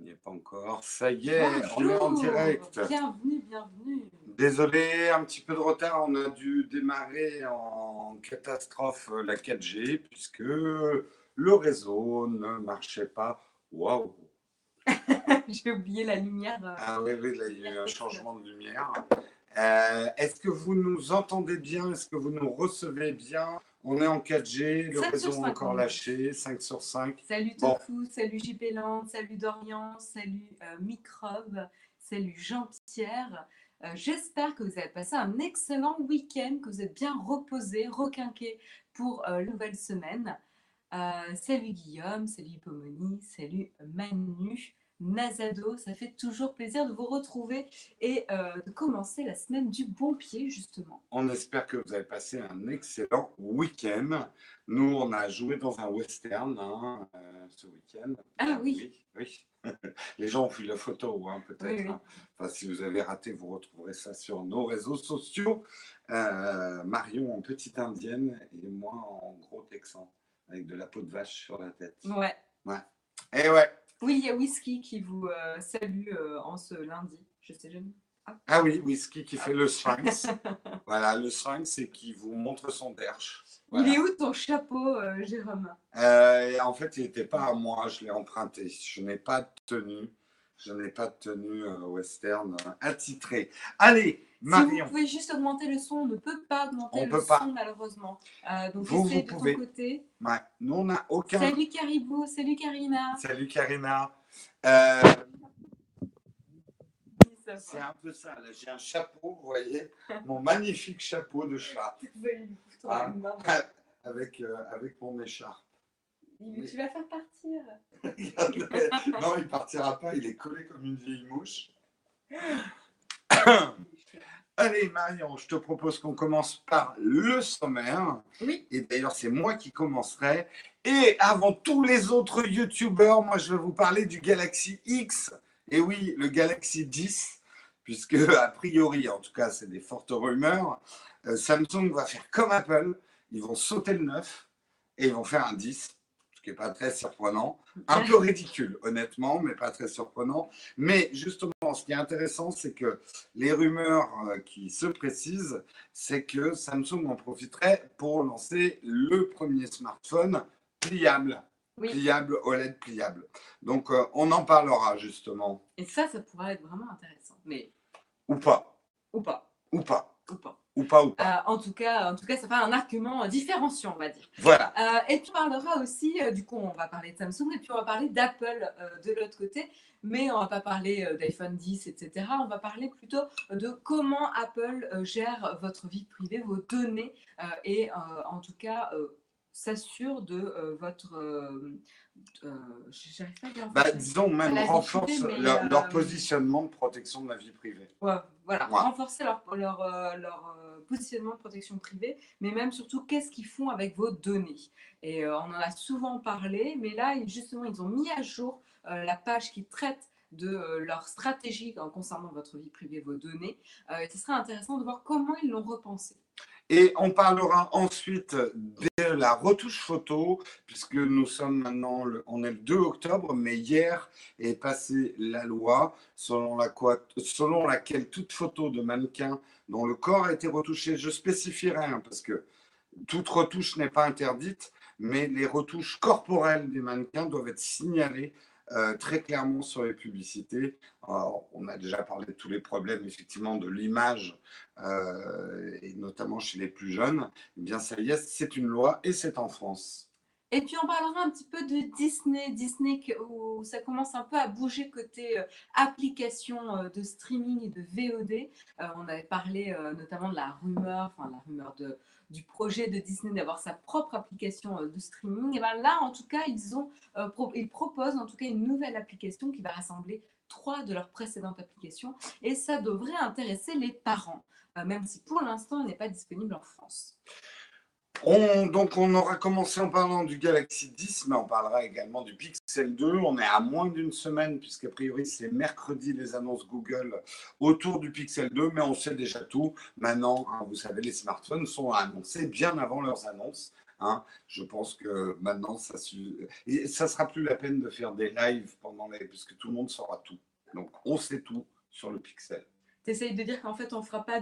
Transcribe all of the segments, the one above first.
N'y est pas encore. Ça y est, on est en direct. Bienvenue, bienvenue. Désolé, un petit peu de retard. On a dû démarrer en catastrophe la 4G puisque le réseau ne marchait pas. Waouh! J'ai oublié la lumière. Ah oui, oui, il y a eu un changement de lumière. Euh, est-ce que vous nous entendez bien? Est-ce que vous nous recevez bien? On est en 4G, le réseau est encore lâché, 5 sur 5. Salut Tofu, salut JP salut Dorian, salut euh, Microbe, salut Jean-Pierre. Euh, j'espère que vous avez passé un excellent week-end, que vous êtes bien reposé, requinqué pour la nouvelle semaine. salut Guillaume, salut Hippomoni, salut Manu. Nazado. Ça fait toujours plaisir de vous retrouver et euh, de commencer la semaine du bon pied, justement. On espère que vous avez passé un excellent week-end. Nous, on a joué dans un western hein, euh, ce week-end. Ah oui. Oui. Les gens ont vu la photo, hein, peut-être. Hein. Enfin, si vous avez raté, vous retrouverez ça sur nos réseaux sociaux. Euh, Marion en petite indienne et moi en gros texan, avec de la peau de vache sur la tête. Ouais. Ouais. Et ouais. Oui, il y a Whisky qui vous euh, salue euh, en ce lundi. Je sais jamais. Ah. ah. oui, Whisky qui fait le sphinx. voilà, le sphinx, c'est qui vous montre son derche. Il est où ton chapeau, euh, Jérôme? En fait, il n'était pas à moi, je l'ai emprunté. Je n'ai pas de tenue. Je n'ai pas de tenue western attitrée. Allez, Marion. Si vous pouvez juste augmenter le son, on ne peut pas augmenter le son malheureusement. Euh, donc vous, de pouvez. ton côté. Ouais. Nous, on n'a aucun. Salut Caribou, salut Karina. Salut Karina. Euh... C'est un peu ça. J'ai un chapeau, vous voyez, mon magnifique chapeau de chat. ah, avec, euh, avec mon écharpe. Mais tu vas faire partir. non, il partira pas. Il est collé comme une vieille mouche. Allez, Marion, je te propose qu'on commence par le sommaire. Oui. Et d'ailleurs, c'est moi qui commencerai. Et avant tous les autres YouTubeurs, moi, je vais vous parler du Galaxy X. Et oui, le Galaxy 10, puisque, a priori, en tout cas, c'est des fortes rumeurs, euh, Samsung va faire comme Apple. Ils vont sauter le 9 et ils vont faire un 10 ce qui n'est pas très surprenant. Un peu ridicule, honnêtement, mais pas très surprenant. Mais justement, ce qui est intéressant, c'est que les rumeurs euh, qui se précisent, c'est que Samsung en profiterait pour lancer le premier smartphone pliable. Pliable, OLED pliable. Donc, euh, on en parlera justement. Et ça, ça pourrait être vraiment intéressant. Mais... Ou pas. Ou pas. Ou pas. Ou pas. Ou pas, ou pas. Euh, en, tout cas, en tout cas, ça fait un argument différenciant, on va dire. Voilà. Euh, et puis, on parlera aussi, euh, du coup, on va parler de Samsung et puis on va parler d'Apple de l'autre côté. Mais on va pas parler d'iPhone 10, etc. On va parler plutôt de comment Apple gère votre vie privée, vos données et en tout cas s'assure de votre euh, bah, disons même renforce leur, euh, positionnement de protection de la vie privée. voilà, renforcer leur, leur, euh, leur, positionnement de protection privée, mais même surtout qu'est-ce qu'ils font avec vos données? Et on en a souvent parlé, mais là, justement, ils ont mis à jour la page qui traite de leur stratégie concernant votre vie privée, vos données. ce serait intéressant de voir comment ils l'ont repensé. Et on parlera ensuite de la retouche photo, puisque nous sommes maintenant, on est le 2 octobre, mais hier est passée la loi selon laquelle toute photo de mannequin dont le corps a été retouché, je spécifierai, hein, parce que toute retouche n'est pas interdite, mais les retouches corporelles des mannequins doivent être signalées euh, très clairement sur les publicités. on a déjà parlé de tous les problèmes, effectivement, de l'image, euh, et notamment chez les plus jeunes. Eh bien, ça y est, c'est une loi et c'est en France. Et puis on parlera un petit peu de Disney, Disney où ça commence un peu à bouger côté euh, application de streaming et de VOD. on avait parlé notamment de la rumeur, enfin la rumeur de, du projet de Disney d'avoir sa propre application euh, de streaming, et ben là, en tout cas, ils, ont, euh, ils proposent en tout cas une nouvelle application qui va rassembler trois de leurs précédentes applications et ça devrait intéresser les parents, euh, même si pour l'instant, elle n'est pas disponible en France. On, donc, on aura commencé en parlant du Galaxy 10, mais on parlera également du Pixel 2. On est à moins d'une semaine, puisqu'a priori, c'est mercredi les annonces Google autour du Pixel 2, mais on sait déjà tout. Maintenant, hein, vous savez, les smartphones sont annoncés bien avant leurs annonces. Hein. Je pense que maintenant, ça ne ça sera plus la peine de faire des lives pendant les... puisque tout le monde saura tout. Donc, on sait tout sur le Pixel. Tu essayes de dire qu'en fait, on ne fera pas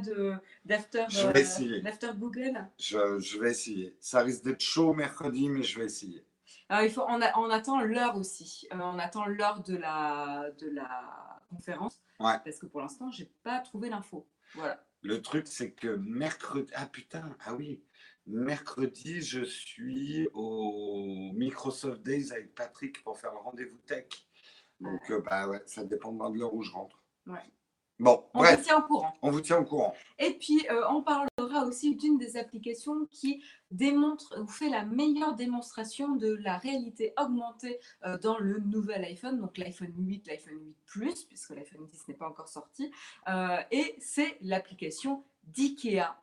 d'after euh, Google? Je, je, vais essayer. Ça risque d'être chaud mercredi, mais je vais essayer. Alors, il faut, on, on attend l'heure aussi. Euh, on attend l'heure de la, de la conférence. Parce que pour l'instant, je n'ai pas trouvé l'info. Voilà. Le truc, c'est que mercredi. Ah putain, ah oui. Mercredi, je suis au Microsoft Days avec Patrick pour faire le rendez-vous tech. Donc, euh, bah ouais, ça dépendra de l'heure où je rentre. Ouais. Bon, on vous tient au courant. On vous tient au courant. Et puis, euh, on parlera aussi d'une des applications qui démontre ou fait la meilleure démonstration de la réalité augmentée euh, dans le nouvel iPhone, donc l'iPhone 8, l'iPhone 8 Plus, puisque l'iPhone 10 n'est pas encore sorti. Euh, et c'est l'application d'IKEA.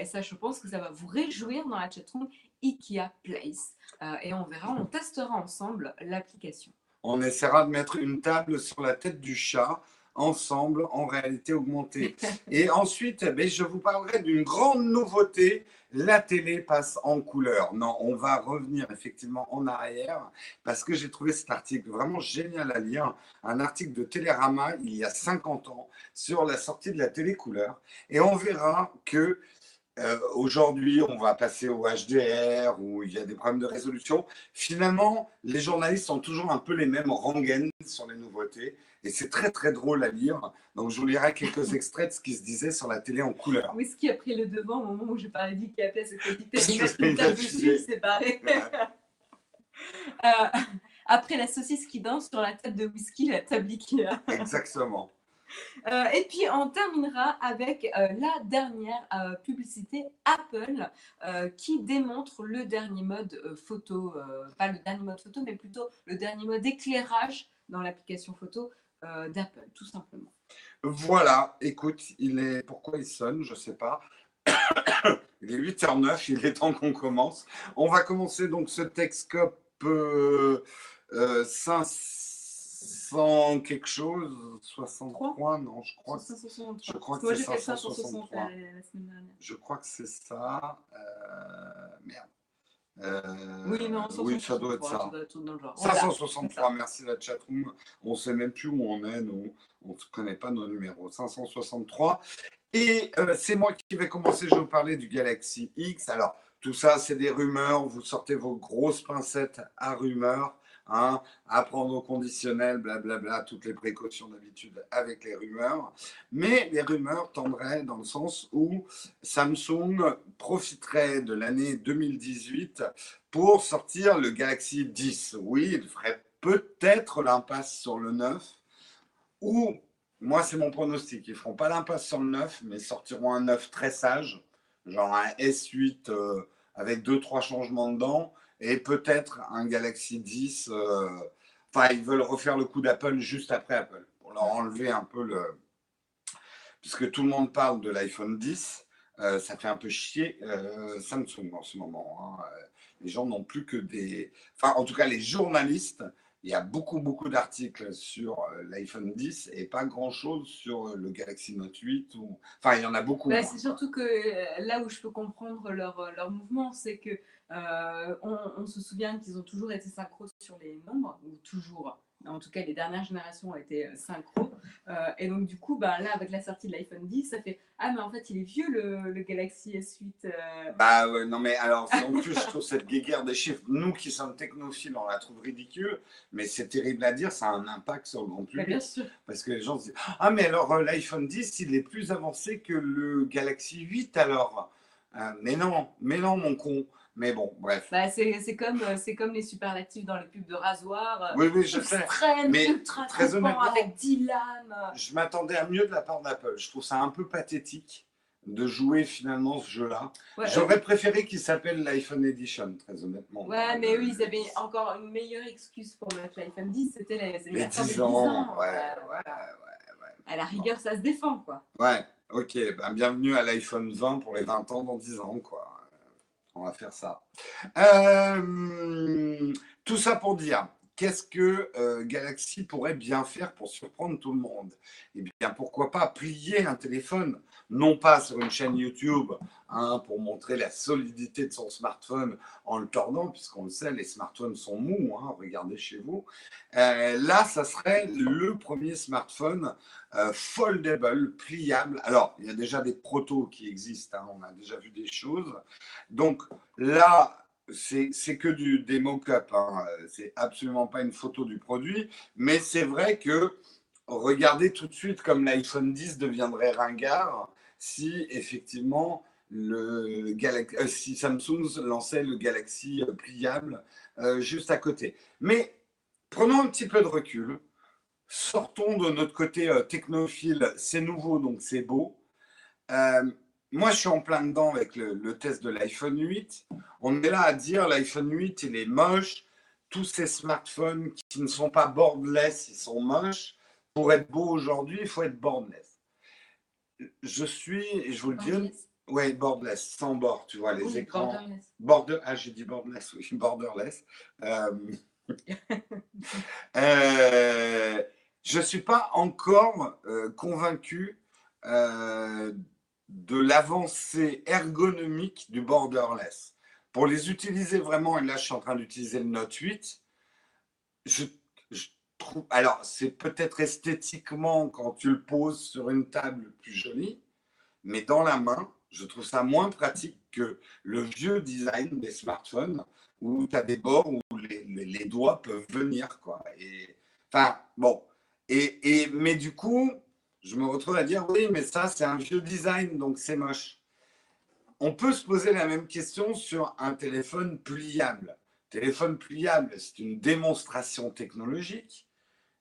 et ça, je pense que ça va vous réjouir dans la chatroom IKEA Place. et on verra, on testera ensemble l'application. On essaiera de mettre une table sur la tête du chat ensemble en réalité augmentée. Et ensuite, eh ben, je vous parlerai d'une grande nouveauté. La télé passe en couleur. Non, on va revenir effectivement en arrière parce que j'ai trouvé cet article vraiment génial à lire. Un article de Télérama il y a 50 ans sur la sortie de la télé couleur. Et on verra que euh, aujourd'hui, on va passer au HDR où il y a des problèmes de résolution. Finalement, les journalistes sont toujours un peu les mêmes rengaines sur les nouveautés. Et c'est très, très drôle à lire. Donc, je vous lirai quelques extraits de ce qui se disait sur la télé en couleur. Oui, ce qui a pris le devant au moment où j'ai parlé d'IKEA, c'était une table dessus, c'est pareil. Euh, après la saucisse qui danse sur la table de whisky, la table Ikea. Exactement. Euh, et puis on terminera avec euh, la dernière euh, publicité Apple qui démontre le dernier mode photo, pas le dernier mode photo, mais plutôt le dernier mode éclairage dans l'application photo d'Apple, tout simplement. Voilà, écoute, il est pourquoi il sonne, je sais pas. il est 8h09, il est temps qu'on commence. On va commencer donc ce Texcope 5 100 quelque chose, 63, non, je crois. Je crois que c'est 563. Je crois que c'est ça. Euh, merde. Euh, oui, non, oui, ça doit être ça. 563, merci la chatroom. On ne sait même plus où on est, nous. On ne connaît pas nos numéros. 563. Et euh, c'est moi qui vais commencer. Je vais vous parler du Galaxy X. Alors, tout ça, c'est des rumeurs. Vous sortez vos grosses pincettes à rumeurs. Hein, apprendre au conditionnel, blablabla, toutes les précautions d'habitude avec les rumeurs. Mais les rumeurs tendraient dans le sens où Samsung profiterait de l'année 2018 pour sortir le Galaxy 10. Oui, il ferait peut-être l'impasse sur le 9 ou moi, c'est mon pronostic. Ils ne feront pas l'impasse sur le 9, mais sortiront un 9 très sage, genre un S8 euh, avec deux, trois changements dedans, et peut-être un Galaxy 10. Euh, enfin, ils veulent refaire le coup d'Apple juste après Apple pour leur enlever un peu le. Puisque tout le monde parle de l'iPhone 10, euh, ça fait un peu chier euh, Samsung en ce moment. Hein. Les gens n'ont plus que des. Enfin, en tout cas, les journalistes il y a beaucoup, beaucoup d'articles sur l'iPhone 10 et pas grand-chose sur le Galaxy Note 8. Ou... Enfin, il y en a beaucoup. Bah, c'est surtout que là où je peux comprendre leur, leur mouvement, c'est que euh, on, se souvient qu'ils ont toujours été synchro sur les nombres, ou toujours. En tout cas, les dernières générations ont été euh, synchro. Euh, et donc, du coup, bah, là, avec la sortie de l'iPhone 10, ça fait Ah, mais en fait, il est vieux le, Galaxy S8. Bah, ouais, non, mais alors, en plus, je trouve cette guéguerre des chiffres, nous qui sommes technophiles, on la trouve ridicule, mais c'est terrible à dire, ça a un impact sur le grand public. bien sûr. Parce que les gens se disent Ah, mais alors, l'iPhone 10, il est plus avancé que le Galaxy 8, alors Mais non, mais non, mon con. Mais bon, bref. Bah, c'est comme, euh, comme les superlatifs dans les pubs de rasoir. Euh, oui, oui, je sais. Mais très honnêtement, avec 10 lames. Je m'attendais à mieux de la part d'Apple. Je trouve ça un peu pathétique de jouer finalement ce jeu-là. J'aurais préféré qu'il s'appelle l'iPhone Edition, très honnêtement. Ouais, mais oui, ils avaient encore une meilleure excuse pour mettre l'iPhone 10, c'était les, les 10 ans. Ouais, ouais, ouais, ouais, À la rigueur, ça se défend, quoi. Ouais, ok. Ben, bienvenue à l'iPhone 20 pour les 20 ans dans 10 ans, quoi. On va faire ça. Euh, tout ça pour dire qu'est-ce que euh, Galaxy pourrait bien faire pour surprendre tout le monde? Eh bien, pourquoi pas plier un téléphone, non pas sur une chaîne YouTube, hein, pour montrer la solidité de son smartphone en le tordant, puisqu'on le sait, les smartphones sont mous, hein, regardez chez vous. Euh, là, ça serait le premier smartphone euh, foldable, pliable. Alors, il y a déjà des protos qui existent, hein, on a déjà vu des choses. Donc là, c'est que du, des mock-up, c'est absolument pas une photo du produit, mais c'est vrai que regardez tout de suite comme l'iPhone 10 deviendrait ringard si effectivement le Galaxy, euh, si Samsung lançait le Galaxy euh, pliable euh, juste à côté. Mais prenons un petit peu de recul, sortons de notre côté technophile, c'est nouveau donc c'est beau moi, je suis en plein dedans avec le, test de l'iPhone 8. On est là à dire l'iPhone 8, il est moche. Tous ces smartphones qui ne sont pas borderless, ils sont moches. Pour être beau aujourd'hui, il faut être borderless. Je suis, je vous le dis, oui, borderless, sans bord, tu vois, les écrans. Borderless. ah, j'ai dit borderless, oui, borderless. Euh, euh, je ne suis pas encore euh, convaincu de l'avancée ergonomique du borderless. Pour les utiliser vraiment, et là je suis en train d'utiliser le Note 8, je, alors c'est peut-être esthétiquement quand tu le poses sur une table plus jolie, mais dans la main, je trouve ça moins pratique que le vieux design des smartphones où tu as des bords où les, doigts peuvent venir. Quoi. Et, enfin, bon. Et, et, mais du coup, je me retrouve à dire oui, mais ça, c'est un vieux design, donc c'est moche. On peut se poser la même question sur un téléphone pliable. Téléphone pliable, c'est une démonstration technologique,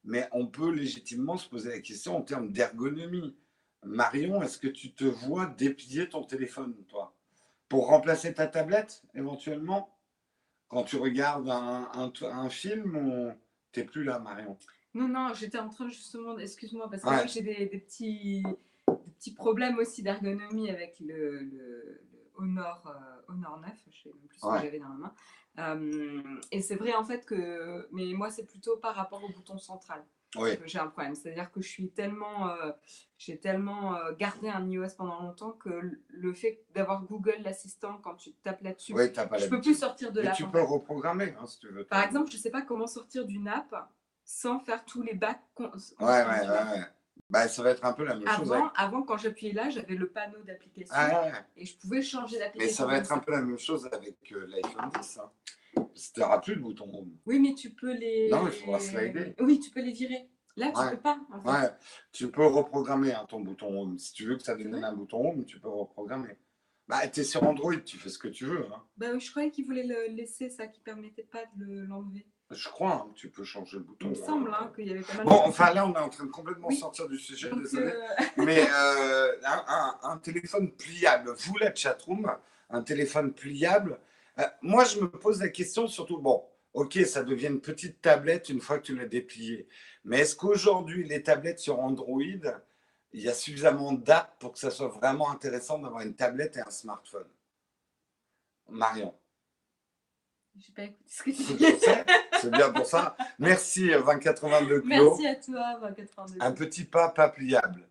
mais on peut légitimement se poser la question en termes d'ergonomie. Marion, est-ce que tu te vois déplier ton téléphone, toi, pour remplacer ta tablette, éventuellement, quand tu regardes un, un, film ou t'es plus là, Marion non, non, j'étais en train justement, excuse-moi, parce que j'ai des, petits, petits problèmes aussi d'ergonomie avec le, le, Honor, euh, Honor 9, je sais même plus ce que j'avais dans la main. Euh, et c'est vrai en fait que, mais moi c'est plutôt par rapport au bouton central. que J'ai un problème, c'est-à-dire que je suis tellement, euh, j'ai tellement gardé un iOS pendant longtemps que le fait d'avoir Google l'assistant quand tu tapes là-dessus, je ne peux plus sortir de l'app. Tu peux reprogrammer hein, si tu veux. Par exemple, je ne sais pas comment sortir d'une app sans faire tous les bacs. Ouais, ouais, ouais, Bah, ça va être un peu la même chose. Avant, quand j'appuyais là, j'avais le panneau d'application ah, et je pouvais changer d'application. Mais ça va être un peu la même chose avec euh, l'iPhone 10. Hein. Tu n'auras plus de bouton home. Oui, mais tu peux les. Non, il faudra slider. Oui, tu peux les virer. Là, tu ne peux pas. En fait. ouais. Tu peux reprogrammer hein, ton bouton home. Si tu veux que ça devienne un bouton home, tu peux reprogrammer. Bah, tu es sur Android, tu fais ce que tu veux. Hein. Bah, je croyais qu'il voulait le laisser, ça, qui ne permettait pas de l'enlever. Je crois hein, que tu peux changer le bouton. Il me semble hein, qu'il y avait pas mal Bon, enfin là, on est en train de complètement sortir du sujet, désolé. Euh, Mais euh, un, téléphone pliable, vous la chatroom, un téléphone pliable. Euh, moi, je me pose la question surtout, bon, ok, ça devient une petite tablette une fois que tu l'as déplié. Mais est-ce qu'aujourd'hui, les tablettes sur Android, il y a suffisamment d'apps pour que ça soit vraiment intéressant d'avoir une tablette et un smartphone? Marion je pas écouté ce que tu disais. C'est bien pour ça. Merci 2082 Claude. Merci à toi 2082. Un petit pas pas pliable.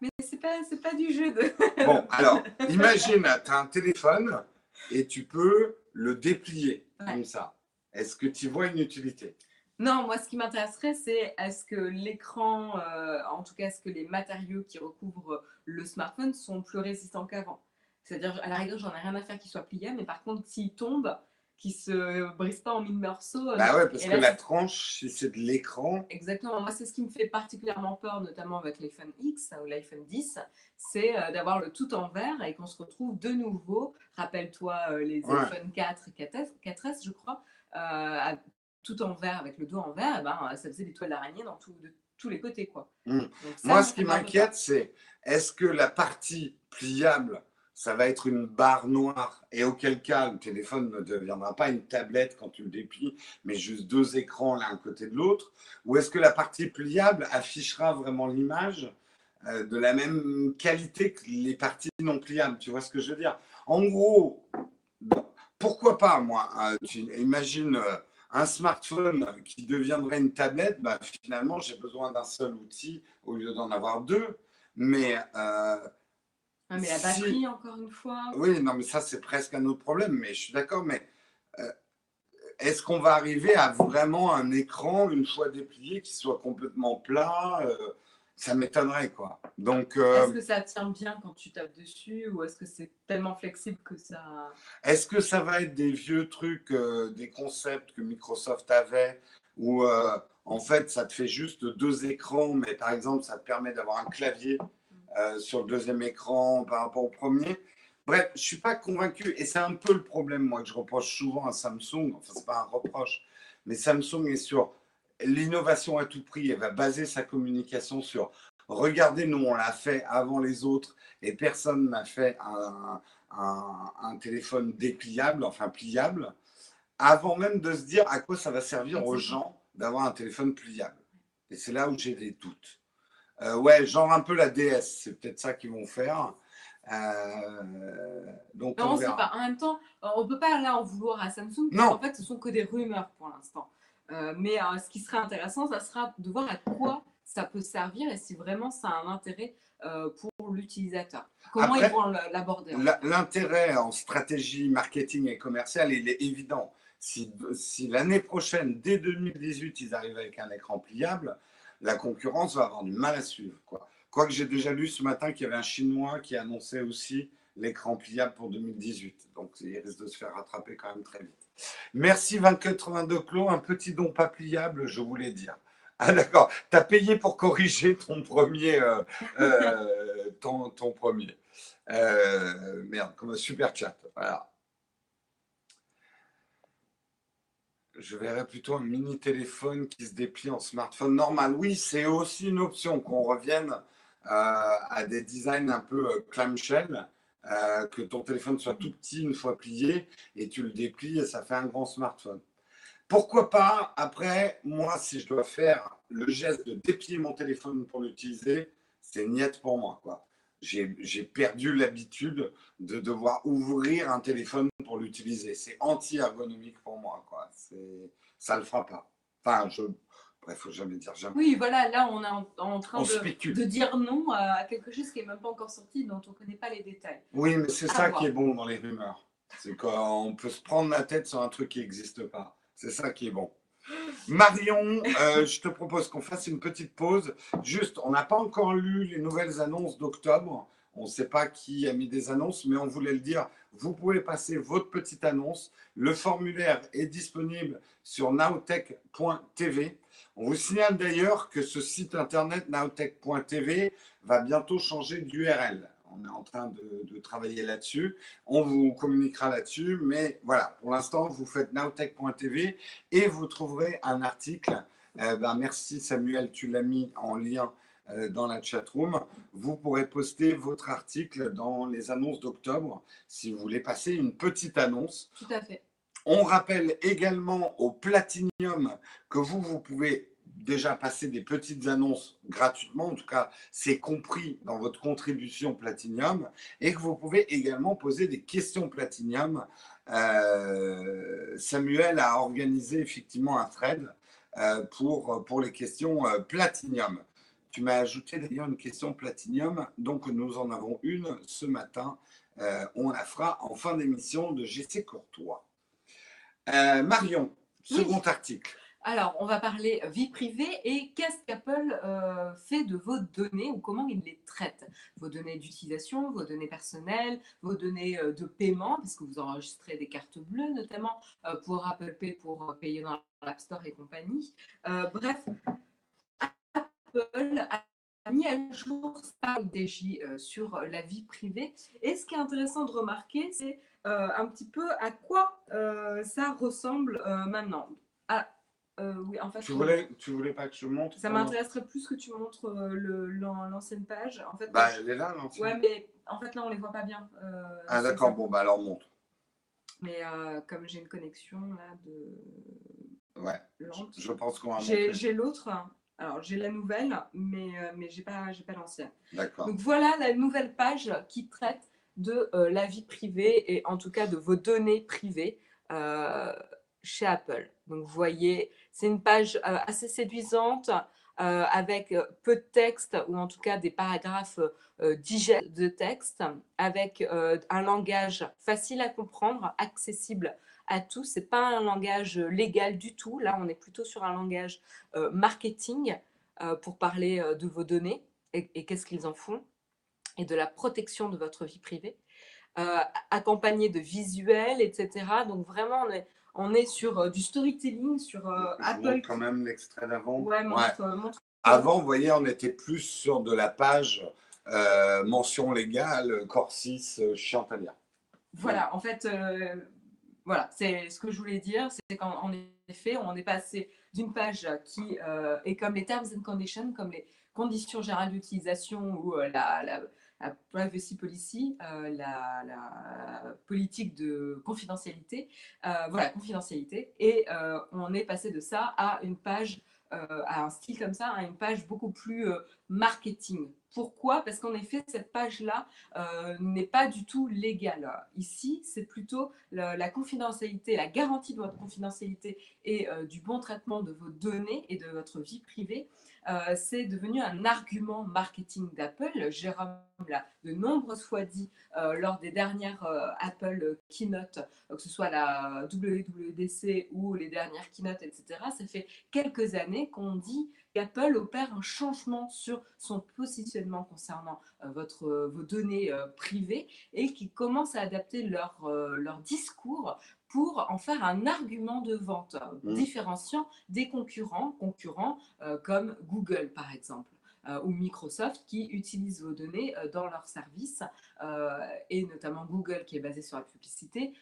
Mais c'est pas pas du jeu de. bon, alors imagine, tu as un téléphone et tu peux le déplier comme ça. Est-ce que tu vois une utilité? Non, moi, ce qui m'intéresserait, c'est est-ce que l'écran, euh, en tout cas, est-ce que les matériaux qui recouvrent le smartphone sont plus résistants qu'avant? C'est-à-dire, à la rigueur, j'en ai rien à faire qu'il soit plié, mais par contre, s'il tombe, qu'il se brise pas en mille morceaux. Bah ouais, parce que la tranche, c'est de l'écran. Exactement. Moi, c'est ce qui me fait particulièrement peur, notamment avec l'iPhone X ou l'iPhone 10, c'est euh, d'avoir le tout en verre et qu'on se retrouve de nouveau. Rappelle-toi euh, les iPhone 4 et 4S, je crois, euh, tout en verre avec le dos en verre. Et eh ben, ça faisait des toiles d'araignée dans de tous les côtés, quoi. Mmh. Moi, ce qui m'inquiète, c'est est-ce que la partie pliable ça va être une barre noire. Et auquel cas, le téléphone ne deviendra pas une tablette quand tu le déplies, mais juste deux écrans l'un côté de l'autre Ou est-ce que la partie pliable affichera vraiment l'image euh, de la même qualité que les parties non pliables? Tu vois ce que je veux dire? En gros, pourquoi pas, moi tu Imagine euh, un smartphone qui deviendrait une tablette, bah, finalement, j'ai besoin d'un seul outil au lieu d'en avoir deux. Mais, euh, mais la batterie, encore une fois. Oui, non, mais ça, c'est presque un autre problème. Mais je suis d'accord. Mais euh, est-ce qu'on va arriver à vraiment un écran, une fois déplié, qui soit complètement plat euh, ça m'étonnerait quoi. Donc euh, est-ce que ça tient bien quand tu tapes dessus ou est-ce que c'est tellement flexible que ça Est-ce que ça va être des vieux trucs, des concepts que Microsoft avait où en fait ça te fait juste deux écrans, mais par exemple ça te permet d'avoir un clavier sur le deuxième écran par rapport au premier. Bref, je suis pas convaincu et c'est un peu le problème moi que je reproche souvent à Samsung. Enfin c'est pas un reproche, mais Samsung est sur l'innovation à tout prix, elle va baser sa communication sur regardez, nous on l'a fait avant les autres et personne n'a fait un, téléphone dépliable, enfin pliable, avant même de se dire à quoi ça va servir aux gens d'avoir un téléphone pliable. Et c'est là où j'ai des doutes. Euh, ouais, genre un peu la DS, c'est peut-être ça qu'ils vont faire. Euh, donc non, on ne sait pas. En même temps, on ne peut pas là en vouloir à Samsung. Parce en fait, ce sont que des rumeurs pour l'instant. Euh, mais euh, ce qui serait intéressant, ça sera de voir à quoi ça peut servir et si vraiment ça a un intérêt euh, pour l'utilisateur. Comment ils vont l'aborder L'intérêt en stratégie marketing et commerciale, il est évident. Si, si l'année prochaine, dès 2018, ils arrivent avec un écran pliable, la concurrence va avoir du mal à suivre. Quoi. Quoique j'ai déjà lu ce matin qu'il y avait un Chinois qui annonçait aussi l'écran pliable pour 2018. Donc il risque de se faire rattraper quand même très vite. Merci 2082 Clos, un petit don pas pliable, je voulais dire. Ah d'accord, tu as payé pour corriger ton premier. Euh, euh, ton, premier. Euh, merde, comme un super chat. Voilà. Je verrais plutôt un mini téléphone qui se déplie en smartphone normal. Oui, c'est aussi une option qu'on revienne à des designs un peu clamshell. Euh, que ton téléphone soit tout petit une fois plié et tu le déplies et ça fait un grand smartphone. Pourquoi pas Après, moi, si je dois faire le geste de déplier mon téléphone pour l'utiliser, c'est niette pour moi. quoi. J'ai perdu l'habitude de devoir ouvrir un téléphone pour l'utiliser. C'est anti-ergonomique pour moi. quoi. Ça ne le fera pas. Enfin, je, il faut jamais dire jamais. Oui, voilà, là, on est en, train de, de, dire non à quelque chose qui n'est même pas encore sorti, dont on ne connaît pas les détails. Oui, mais c'est ça qui est bon dans les rumeurs. C'est qu'on peut se prendre la tête sur un truc qui n'existe pas. C'est ça qui est bon. Marion, euh, je te propose qu'on fasse une petite pause. Juste, on n'a pas encore lu les nouvelles annonces d'octobre. On ne sait pas qui a mis des annonces, mais on voulait le dire. Vous pouvez passer votre petite annonce. Le formulaire est disponible sur nowtech.tv. On vous signale d'ailleurs que ce site internet nowtech.tv va bientôt changer d'URL. On est en train de, travailler là-dessus. On vous communiquera là-dessus. Mais voilà, pour l'instant, vous faites nowtech.tv et vous trouverez un article. Euh, ben, merci Samuel, tu l'as mis en lien euh, dans la chatroom. Vous pourrez poster votre article dans les annonces d'octobre si vous voulez passer une petite annonce. Tout à fait. On rappelle également au Platinium que vous, vous pouvez déjà passer des petites annonces gratuitement, en tout cas c'est compris dans votre contribution Platinium, et que vous pouvez également poser des questions Platinium. Euh, Samuel a organisé effectivement un thread euh, pour, pour les questions euh, Platinium. Tu m'as ajouté d'ailleurs une question Platinium, donc nous en avons une ce matin. on la fera en fin d'émission de GC Courtois. Euh, Marion, second article. Alors, on va parler vie privée et qu'est-ce qu'Apple euh, fait de vos données ou comment il les traite? Vos données d'utilisation, vos données personnelles, vos données euh, de paiement, parce que vous enregistrez des cartes bleues notamment pour Apple Pay, pour payer dans l'App Store et compagnie. bref, Apple a mis à jour sa DJ sur la vie privée. Et ce qui est intéressant de remarquer, c'est euh, un petit peu à quoi euh, ça ressemble euh, maintenant. Ah, oui, en fait, tu, voulais, tu voulais pas que je montre Ça m'intéresserait plus que tu montres l'ancienne page. En fait, bah, elle est là, l'ancienne. Ouais, mais en fait, là, on les voit pas bien. ah, d'accord, bon, bah alors montre. Mais comme j'ai une connexion là de. Ouais. Je, pense qu'on va J'ai l'autre. Alors, j'ai la nouvelle, mais, mais j'ai pas, pas l'ancienne. D'accord. Donc, voilà la nouvelle page qui traite de euh, la vie privée et en tout cas de vos données privées euh, chez Apple. Donc, vous voyez, c'est une page assez séduisante avec peu de texte ou en tout cas des paragraphes digères de texte avec un langage facile à comprendre, accessible à tous. C'est pas un langage légal du tout. Là, on est plutôt sur un langage marketing pour parler de vos données et qu'est-ce qu'ils en font et de la protection de votre vie privée. Euh, accompagné de visuels, etc. Donc vraiment, on est, on est sur euh, du storytelling, sur euh, Apple. quand même l'extrait d'avant. Ouais, Avant, vous voyez, on était plus sur de la page mention légale, Corsis, Chantalia. Voilà, en fait, voilà, c'est ce que je voulais dire, c'est qu'en effet, on est passé d'une page qui est comme les terms and conditions, comme les conditions générales d'utilisation ou la, la la privacy policy, euh, la, politique de confidentialité, euh, voilà, confidentialité, et euh, on est passé de ça à une page, à un style comme ça, à une page beaucoup plus marketing. Pourquoi? Parce qu'en effet, cette page-là n'est pas du tout légale. Ici, c'est plutôt la, confidentialité, la garantie de votre confidentialité et du bon traitement de vos données et de votre vie privée euh, c'est devenu un argument marketing d'Apple. Jérôme l'a de nombreuses fois dit euh, lors des dernières euh, Apple Keynote, que ce soit la WWDC ou les dernières Keynote, etc. Ça fait quelques années qu'on dit qu'Apple opère un changement sur son positionnement concernant votre, vos données privées et qui commence à adapter leur, leur discours pour en faire un argument de vente, mmh. différenciant des concurrents, concurrents euh, comme Google par exemple. Euh, ou Microsoft qui utilisent vos données euh, dans leurs services et notamment Google qui est basé sur la publicité,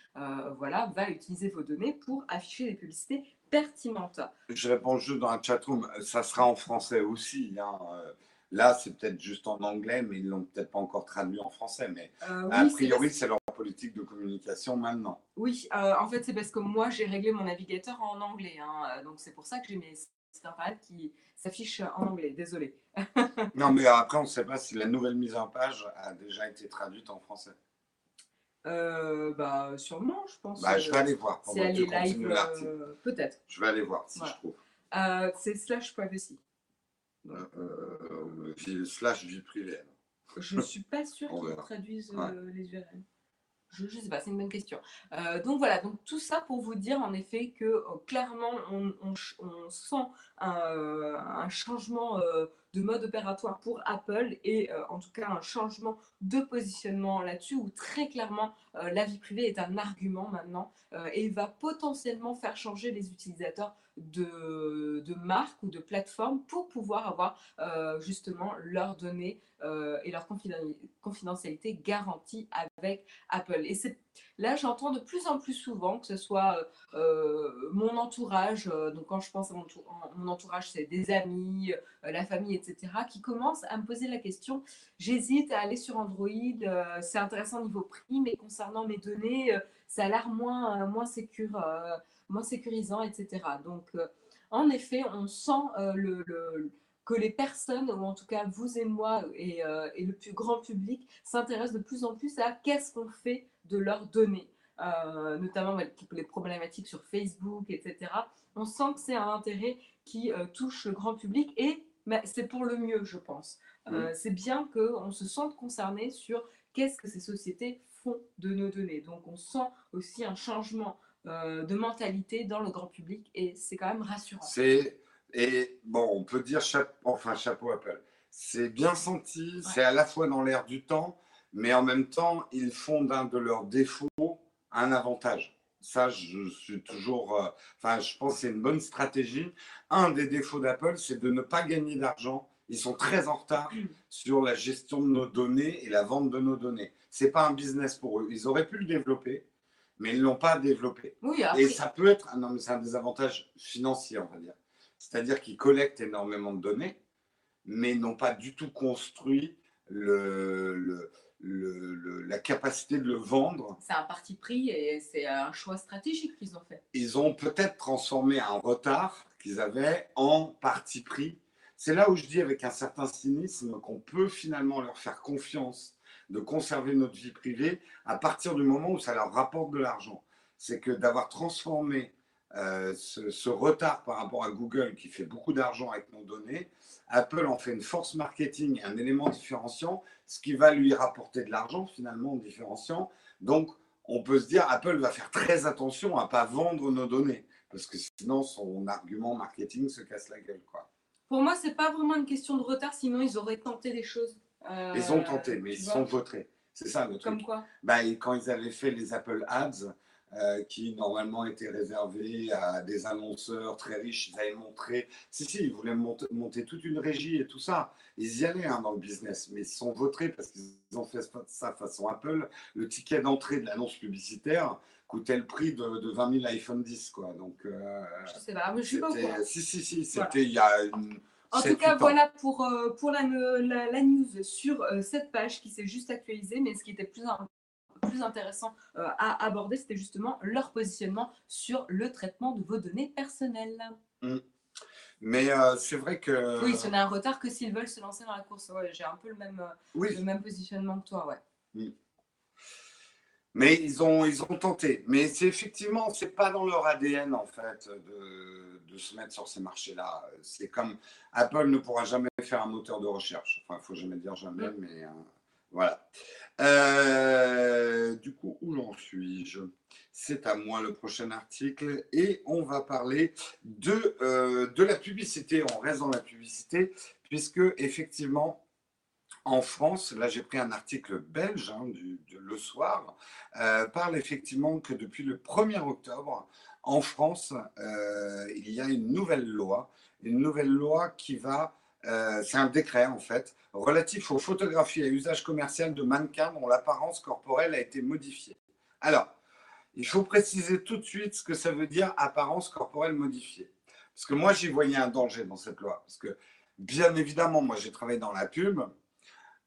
voilà, va utiliser vos données pour afficher des publicités pertinentes. Je réponds juste dans un chatroom, ça sera en français aussi. Hein. Là, c'est peut-être juste en anglais, mais ils l'ont peut-être pas encore traduit en français. Mais a priori, c'est leur politique de communication maintenant. Oui, euh, en fait, c'est parce que moi, j'ai réglé mon navigateur en anglais. Hein, donc, c'est pour ça que j'ai mes sites internet qui s'affichent en anglais. Désolé. non, mais après, on ne sait pas si la nouvelle mise en page a déjà été traduite en français. Euh, bah, sûrement, je pense. Bah, je vais aller voir. Si elle est live, euh, peut-être. Je vais aller voir si je trouve. c'est slash privacy. Slash vie privée. Je ne suis pas sûre qu'ils traduisent les URL. Je ne sais pas, c'est une bonne question. Euh, donc voilà, donc tout ça pour vous dire en effet que euh, clairement on, sent un, un changement euh, de mode opératoire pour Apple et en tout cas un changement de positionnement là-dessus où très clairement la vie privée est un argument maintenant et va potentiellement faire changer les utilisateurs de, marques ou de plateformes pour pouvoir avoir justement leurs données euh, et leur confidentialité garantie avec Apple. Et c'est là, j'entends de plus en plus souvent que ce soit euh, mon entourage, euh, donc quand je pense à mon, mon entourage, c'est des amis, la famille, etc., qui commencent à me poser la question, j'hésite à aller sur Android, c'est intéressant niveau prix, mais concernant mes données, ça a l'air moins, moins, sécure, moins sécurisant, etc. Donc, en effet, on sent le, le que les personnes, ou en tout cas vous et moi et, euh, le plus grand public, s'intéressent de plus en plus à qu'est-ce qu'on fait de leurs données, euh, notamment les problématiques sur Facebook, etc. On sent que c'est un intérêt qui euh, touche le grand public et c'est pour le mieux, je pense. C'est bien qu'on se sente concerné sur qu'est-ce que ces sociétés font de nos données. Donc on sent aussi un changement de mentalité dans le grand public et c'est quand même rassurant. C'est et bon, on peut dire chapeau, enfin chapeau Apple. C'est bien senti, c'est à la fois dans l'air du temps, mais en même temps, ils font d'un de leurs défauts un avantage. Ça, je suis toujours. Euh, enfin, je pense que c'est une bonne stratégie. Un des défauts d'Apple, c'est de ne pas gagner d'argent. Ils sont très en retard sur la gestion de nos données et la vente de nos données. C'est pas un business pour eux. Ils auraient pu le développer, mais ils l'ont pas développé. Et ça peut être. Non, mais c'est un désavantage financier, on va dire. C'est-à-dire qu'ils collectent énormément de données, mais n'ont pas du tout construit le, la capacité de le vendre. C'est un parti pris et c'est un choix stratégique qu'ils ont fait. Ils ont peut-être transformé un retard qu'ils avaient en parti pris. C'est là où je dis avec un certain cynisme qu'on peut finalement leur faire confiance de conserver notre vie privée à partir du moment où ça leur rapporte de l'argent. C'est que d'avoir transformé euh, ce, ce retard par rapport à Google qui fait beaucoup d'argent avec nos données, Apple en fait une force marketing, un élément différenciant, ce qui va lui rapporter de l'argent finalement en différenciant. Donc, on peut se dire, Apple va faire très attention à ne pas vendre nos données, parce que sinon son argument marketing se casse la gueule. Quoi. Pour moi, c'est pas vraiment une question de retard, sinon ils auraient tenté des choses. Euh, Ils ont tenté, mais ils vois, sont votés. C'est ça le truc. Comme quoi Bah, quand ils avaient fait les Apple Ads, euh, qui normalement étaient réservés à des annonceurs très riches, ils avaient montré. Si, si, ils voulaient monter, monter toute une régie et tout ça. Ils y allaient hein, dans le business, mais ils sont votés parce qu'ils ont fait ça façon Apple. Le ticket d'entrée de l'annonce publicitaire coûtait le prix de, de 20 000 iPhone 10. Quoi. Donc, euh, Je sais pas, mais je suis pas au courant. si, si, si, c'était Voilà. il y a une. En tout cas, voilà pour, euh, pour la, la- la news sur euh, cette page qui s'est juste actualisée, mais ce qui était plus, plus intéressant euh, à aborder, c'était justement leur positionnement sur le traitement de vos données personnelles. Mais euh, c'est vrai que. Oui, ce n'est un retard que s'ils veulent se lancer dans la course. Ouais, J'ai un peu le même, Oui, le même positionnement que toi, ouais. Mais ils ont, ils ont tenté. Mais c'est effectivement, c'est pas dans leur ADN en fait de, de se mettre sur ces marchés-là. C'est comme Apple ne pourra jamais faire un moteur de recherche. Enfin, il faut jamais dire jamais, mais euh, voilà. Euh, du coup, où j'en suis-je? C'est à moi le prochain article et on va parler de, euh, de la publicité. On reste dans la publicité puisque effectivement. En France, là j'ai pris un article belge hein, du, de Le Soir, euh, parle effectivement que depuis le 1er octobre, en France, euh, il y a une nouvelle loi, une nouvelle loi qui va, euh, c'est un décret en fait, relatif aux photographies à usage commercial de mannequins dont l'apparence corporelle a été modifiée. Alors, il faut préciser tout de suite ce que ça veut dire apparence corporelle modifiée. Parce que moi, j'y voyais un danger dans cette loi. Parce que, bien évidemment, moi, j'ai travaillé dans la pub.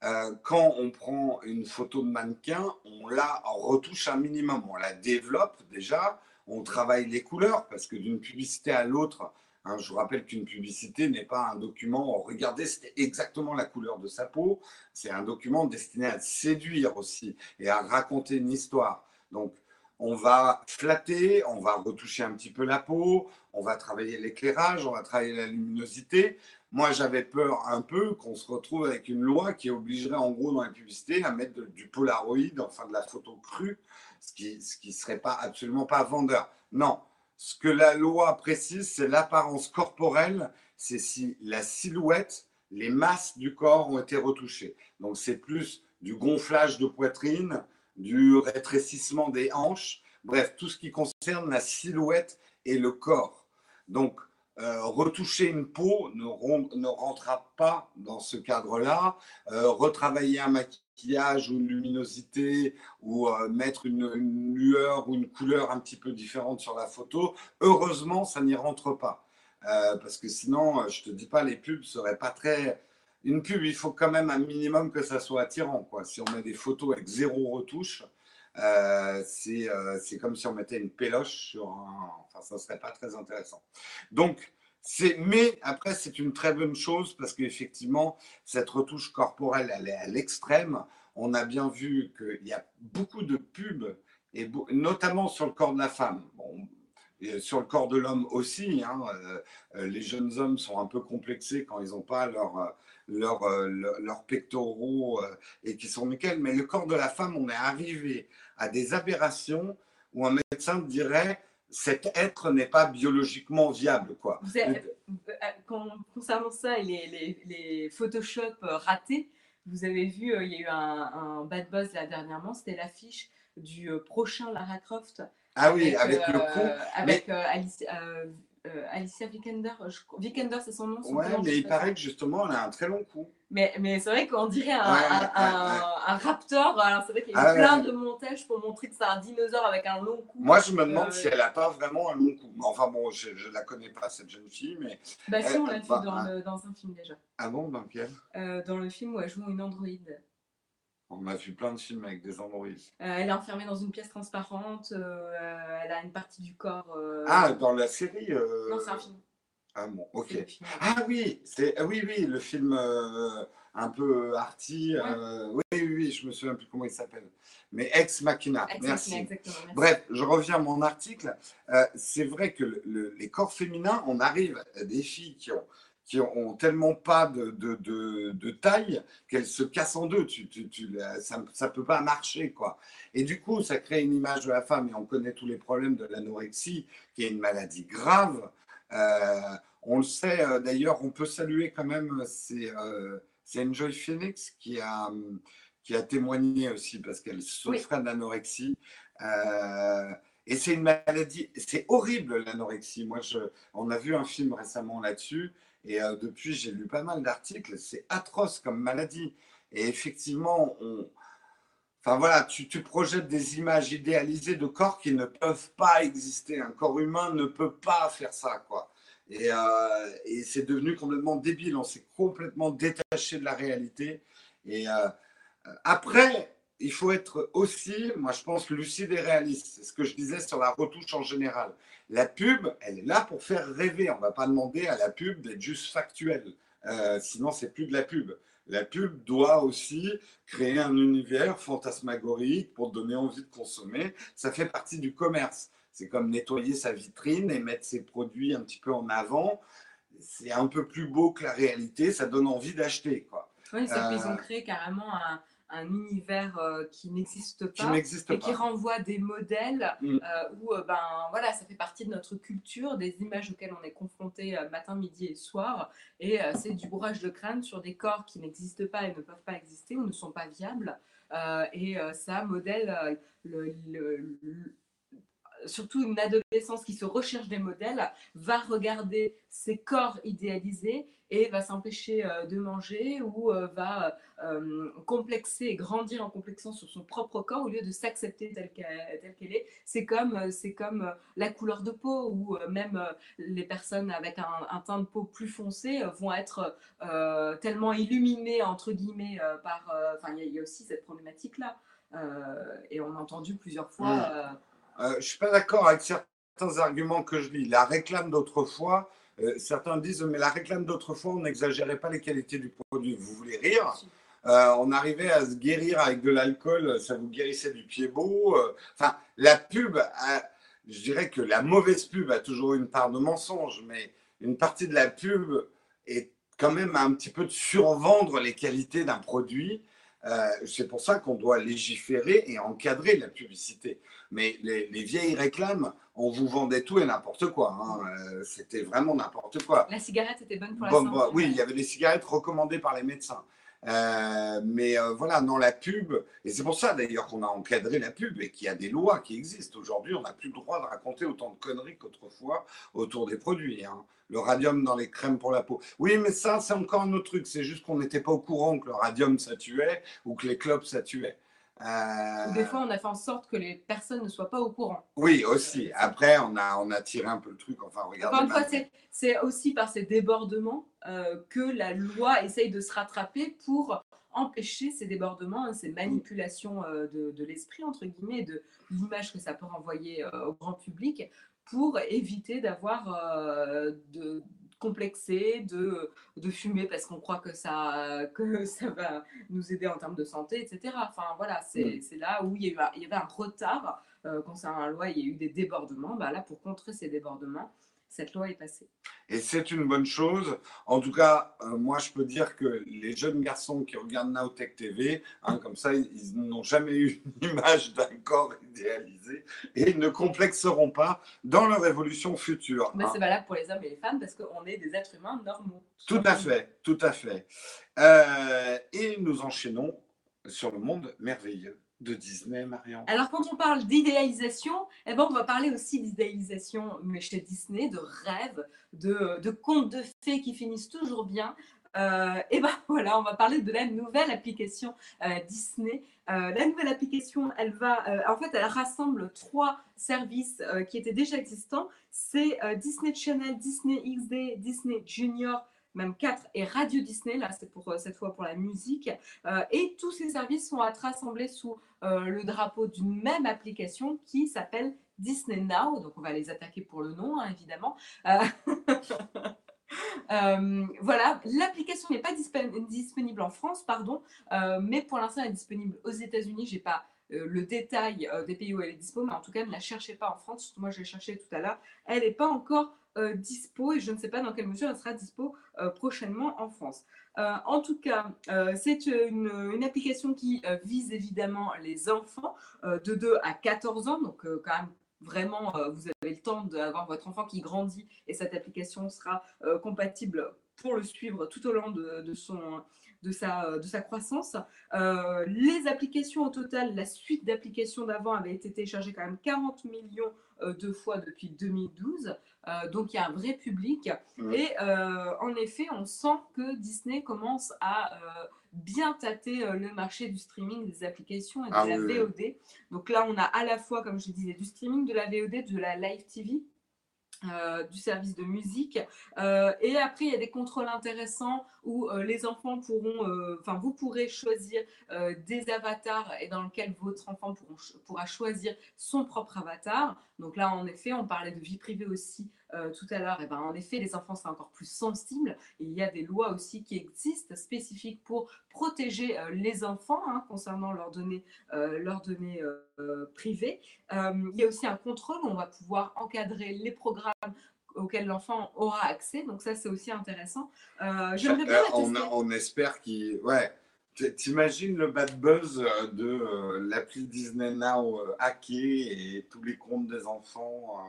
Euh, quand on prend une photo de mannequin, on la retouche un minimum, on la développe déjà, on travaille les couleurs parce que d'une publicité à l'autre, hein, je vous rappelle qu'une publicité n'est pas un document, oh, regardez, c'était exactement la couleur de sa peau, c'est un document destiné à séduire aussi et à raconter une histoire. Donc, on va flatter, on va retoucher un petit peu la peau, on va travailler l'éclairage, on va travailler la luminosité. Moi, j'avais peur un peu qu'on se retrouve avec une loi qui obligerait en gros dans les publicités à mettre du Polaroid, enfin de la photo crue, ce qui ce qui serait pas absolument pas vendeur. Non, ce que la loi précise, c'est l'apparence corporelle, c'est si la silhouette, les masses du corps ont été retouchées. Donc c'est plus du gonflage de poitrine, du rétrécissement des hanches, bref, tout ce qui concerne la silhouette et le corps. Donc euh, retoucher une peau ne, ron- ne rentrera pas dans ce cadre-là. Euh, retravailler un maquillage ou une luminosité ou euh, mettre une, une lueur ou une couleur un petit peu différente sur la photo, heureusement, ça n'y rentre pas. Parce que sinon, je te dis pas, les pubs seraient pas très. Une pub, il faut quand même un minimum que ça soit attirant. Quoi. Si on met des photos avec zéro retouche, euh, c'est euh, c'est comme si on mettait une péloche sur un. Enfin, ça serait pas très intéressant. Donc, c'est, mais après, c'est une très bonne chose parce qu'effectivement, cette retouche corporelle, elle est à l'extrême. On a bien vu qu'il y a beaucoup de pubs, et notamment sur le corps de la femme. Bon, sur le corps de l'homme aussi. hein, euh, les jeunes hommes sont un peu complexés quand ils n'ont pas leur, euh, leur, leur- leurs pectoraux et qui sont nickel. Mais le corps de la femme, on est arrivé à des aberrations où un médecin dirait cet être n'est pas biologiquement viable. Quoi. Vous avez- euh, con- concernant ça et les, les, les Photoshop euh, ratés, vous avez vu, euh, il y a eu un, un bad buzz là dernièrement, c'était l'affiche du euh, prochain Lara Croft Ah oui, avec le euh, avec euh, Alice- euh, euh, Alicia Vikander. Je- Vikander, c'est son nom. son Ouais, je mais il paraît que justement, elle a un très long cou. Mais, mais c'est vrai qu'on dirait un, Ouais, un, ouais, un- ouais. un raptor. Alors c'est vrai qu'il y a eu Ah plein de montages pour montrer que c'est un dinosaure avec un long cou. Moi, je me demande Euh, si elle n'a pas vraiment un long cou. Enfin bon, je ne la connais pas, cette jeune fille, mais... Bah si, on l'a vu bah, dans, hein. le- dans un film déjà. Ah bon, dans quel Euh, dans le film où elle joue une androïde. On a vu plein de films avec des androïdes. Euh, elle est enfermée dans une pièce transparente. elle a une partie du corps. Ah, dans la série Non, c'est un film. Ah bon, ok. Ah oui, c'est ah oui, oui, le film euh, un peu arty. oui, oui, je me souviens plus comment il s'appelle. Mais Ex Machina. merci. Bref, je reviens à mon article. c'est vrai que les corps féminins, on arrive à des filles qui ont qui ont tellement pas de, de, de, taille qu'elles se cassent en deux. Tu, tu, tu, ça ne peut pas marcher. quoi. Et du coup, ça crée une image de la femme. Et on connaît tous les problèmes de l'anorexie, qui est une maladie grave. Euh, on le sait, euh, d'ailleurs, on peut saluer quand même, c'est euh, Enjoy Phoenix qui a, qui a témoigné aussi parce qu'elle souffrait d'anorexie. Et c'est une maladie, c'est horrible l'anorexie. Moi, je, on a vu un film récemment là-dessus. Et euh, depuis, j'ai lu pas mal d'articles. C'est atroce comme maladie. Et effectivement, on... enfin voilà, tu, tu, projettes des images idéalisées de corps qui ne peuvent pas exister. Un corps humain ne peut pas faire ça, quoi. Et, euh, et c'est devenu complètement débile. On s'est complètement détaché de la réalité. Et euh, après, il faut être aussi, moi je pense, lucide et réaliste. C'est ce que je disais sur la retouche en général. La pub, elle est là pour faire rêver. On ne va pas demander à la pub d'être juste factuelle. Euh, sinon, c'est plus de la pub. La pub doit aussi créer un univers fantasmagorique pour donner envie de consommer. Ça fait partie du commerce. C'est comme nettoyer sa vitrine et mettre ses produits un petit peu en avant. C'est un peu plus beau que la réalité. Ça donne envie d'acheter. Oui, c'est qu'ils ont euh, créé carrément un, un univers euh, qui n'existe pas et qui renvoie des modèles mm. euh, où euh, ben voilà ça fait partie de notre culture des images auxquelles on est confronté matin midi et soir. Et c'est du bourrage de crâne sur des corps qui n'existent pas et ne peuvent pas exister ou ne sont pas viables. Et ça modèle le, surtout une adolescence qui se recherche des modèles, va regarder ses corps idéalisés et va s'empêcher euh, de manger ou euh, va euh, complexer et grandir en complexant sur son propre corps au lieu de s'accepter telle qu'elle est. C'est comme, c'est comme la couleur de peau ou même les personnes avec un, teint de peau plus foncé vont être tellement illuminées, entre guillemets, par... Enfin, il y, a aussi cette problématique-là. et on a entendu plusieurs fois... je ne suis pas d'accord avec certains arguments que je lis. La réclame d'autrefois, euh, certains disent, mais la réclame d'autrefois, on n'exagérait pas les qualités du produit. Vous voulez rire? Euh, on arrivait à se guérir avec de l'alcool, ça vous guérissait du pied beau. Euh, enfin, la pub, je dirais que la mauvaise pub a toujours une part de mensonge, mais une partie de la pub est quand même un petit peu de survendre les qualités d'un produit. c'est pour ça qu'on doit légiférer et encadrer la publicité. Mais les, vieilles réclames, on vous vendait tout et n'importe quoi. Hein. Euh, c'était vraiment n'importe quoi. La cigarette était bonne pour la santé. oui, il y avait des cigarettes recommandées par les médecins. Euh, mais euh, voilà, dans la pub, et c'est pour ça d'ailleurs qu'on a encadré la pub et qu'il y a des lois qui existent. Aujourd'hui, on n'a plus le droit de raconter autant de conneries qu'autrefois autour des produits. Hein. Le radium dans les crèmes pour la peau. Oui, mais ça, c'est encore un autre truc. C'est juste qu'on n'était pas au courant que le radium, ça tuait ou que les clopes, ça tuait. Euh... Des fois, on a fait en sorte que les personnes ne soient pas au courant. Oui, aussi. Après, on a, on a tiré un peu le truc. Enfin, regardez. Encore une fois, c'est aussi par ces débordements euh, que la loi essaye de se rattraper pour empêcher ces débordements, hein, ces manipulations euh, de, de l'esprit, entre guillemets, de l'image que ça peut renvoyer au grand public, pour éviter d'avoir de complexé de, de fumer parce qu'on croit que ça, que ça va nous aider en termes de santé, etc. Enfin voilà, c'est mm. là où il y, avait, il y avait un retard euh, concernant la loi, il y a eu des débordements. Bah, là, pour contrer ces débordements, cette loi est passée. Et c'est une bonne chose. En tout cas, euh, moi, je peux dire que les jeunes garçons qui regardent Nowtech TV, hein, comme ça, ils, n'ont jamais eu une image d'un corps idéalisé et ils ne complexeront pas dans leur évolution future. Mais c'est valable pour les hommes et les femmes parce qu'on est des êtres humains normaux. Tout à fait, tout à fait. Euh, et nous enchaînons sur le monde merveilleux de Disney, Marion Alors, quand on parle d'idéalisation, eh ben, on va parler aussi d'idéalisation, mais chez Disney, de rêves, de, de contes de fées qui finissent toujours bien. Euh, et ben voilà, on va parler de la nouvelle application euh, Disney. Euh, la nouvelle application, elle va, en fait, elle rassemble trois services qui étaient déjà existants. C'est Disney Channel, Disney XD, Disney Junior, même 4 et Radio Disney, là c'est pour cette fois pour la musique. et tous ces services sont à rassembler sous euh, le drapeau d'une même application qui s'appelle Disney Now. Donc on va les attaquer pour le nom, hein, évidemment. Euh, Euh, voilà, l'application n'est pas disponible en France, pardon, euh, mais pour l'instant elle est disponible aux États-Unis. J'ai pas euh, le détail des pays où elle est dispo, mais en tout cas ne la cherchez pas en France. Moi je l'ai cherché tout à l'heure. Elle n'est pas encore dispo et je ne sais pas dans quelle mesure elle sera dispo prochainement en France. en tout cas, c'est une, application qui vise évidemment les enfants de 2 à 14 ans, donc quand même vraiment, euh, vous avez le temps d'avoir votre enfant qui grandit et cette application sera euh, compatible pour le suivre tout au long de, son, de, sa, de sa croissance. Euh, les applications au total, la suite d'applications d'avant avait été téléchargée quand même 40 millions de fois depuis 2012. Donc il y a un vrai public. Mmh. Et en effet, on sent que Disney commence à bien tâter euh, le marché du streaming, des applications et de ah la VOD. Donc là, on a à la fois, comme je disais, du streaming, de la VOD, de la live TV. Euh, du service de musique. Euh, et après, il y a des contrôles intéressants où les enfants pourront, enfin, vous pourrez choisir des avatars et dans lequel votre enfant pourra choisir son propre avatar. Donc là, en effet, on parlait de vie privée aussi euh, tout à l'heure, eh ben, en effet, les enfants sont encore plus sensibles. Et il y a des lois aussi qui existent spécifiques pour protéger euh, les enfants hein, concernant leurs données, euh, leurs données privées. il y a aussi un contrôle où on va pouvoir encadrer les programmes auxquels l'enfant aura accès. Donc ça, c'est aussi intéressant. J'aimerais bien on, on, espère qu'il... Ouais. T'imagines le bad buzz de l'appli Disney Now hacké et tous les comptes des enfants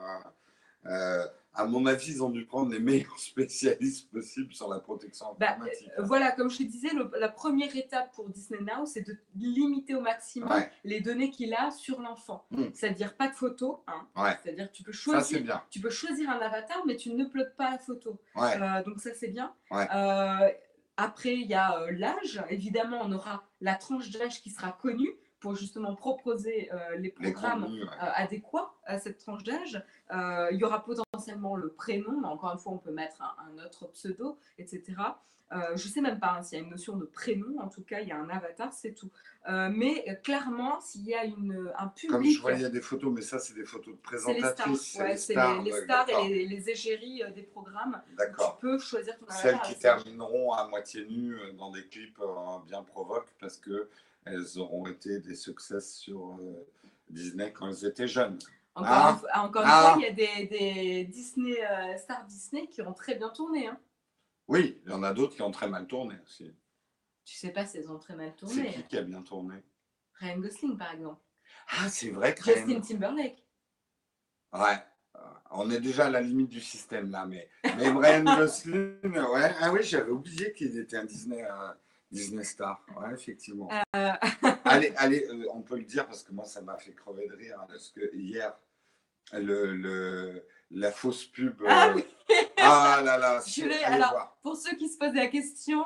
à mon avis, ils ont dû prendre les meilleurs spécialistes possibles sur la protection bah, informatique. Hein. voilà, comme je te disais, la première étape pour Disney Now, c'est de limiter au maximum les données qu'il a sur l'enfant. Hmm. C'est-à-dire pas de photos. Hein. C'est-à-dire tu peux choisir, tu peux choisir un avatar, mais tu ne uploades pas la photo. Euh, donc ça c'est bien. Euh, après, il y a euh, l'âge. Évidemment, on aura la tranche d'âge qui sera connue pour justement proposer euh, les programmes euh, adéquats à cette tranche d'âge. Euh, il y aura potentiellement le prénom, mais encore une fois, on peut mettre un, autre pseudo, etc. je ne sais même pas hein, s'il y a une notion de prénom, en tout cas, il y a un avatar, c'est tout. mais clairement, s'il y a une, un public. Comme je vois, il y a des photos, mais ça, c'est des photos de présentatrices. C'est les stars, les, stars et les, égéries des programmes. D'accord. Tu peux choisir ton avatar. Celles qui termineront à moitié nues dans des clips bien provoques parce que elles auront été des succès sur euh, Disney quand elles étaient jeunes. Encore, une, fois, ah. Ah. il y a des, Disney, euh, stars Disney qui ont très bien tourné. Hein. Oui, il y en a d'autres qui ont très mal tourné aussi. Tu sais pas si elles ont très mal tourné. C'est qui qui a bien tourné? Ryan Gosling, par exemple. Ah, c'est vrai que Justin Timberlake. Ouais. On est déjà à la limite du système là, mais, mais Ryan Gosling, ouais. Ah oui, j'avais oublié qu'il était un Disney. Euh, Disney Star, ouais, effectivement. Euh. allez, allez euh, on peut le dire parce que moi, ça m'a fait crever de rire. Hein, parce que hier, le, le, la fausse pub. Ah, euh, ah là là, je alors, pour ceux qui se posent la question,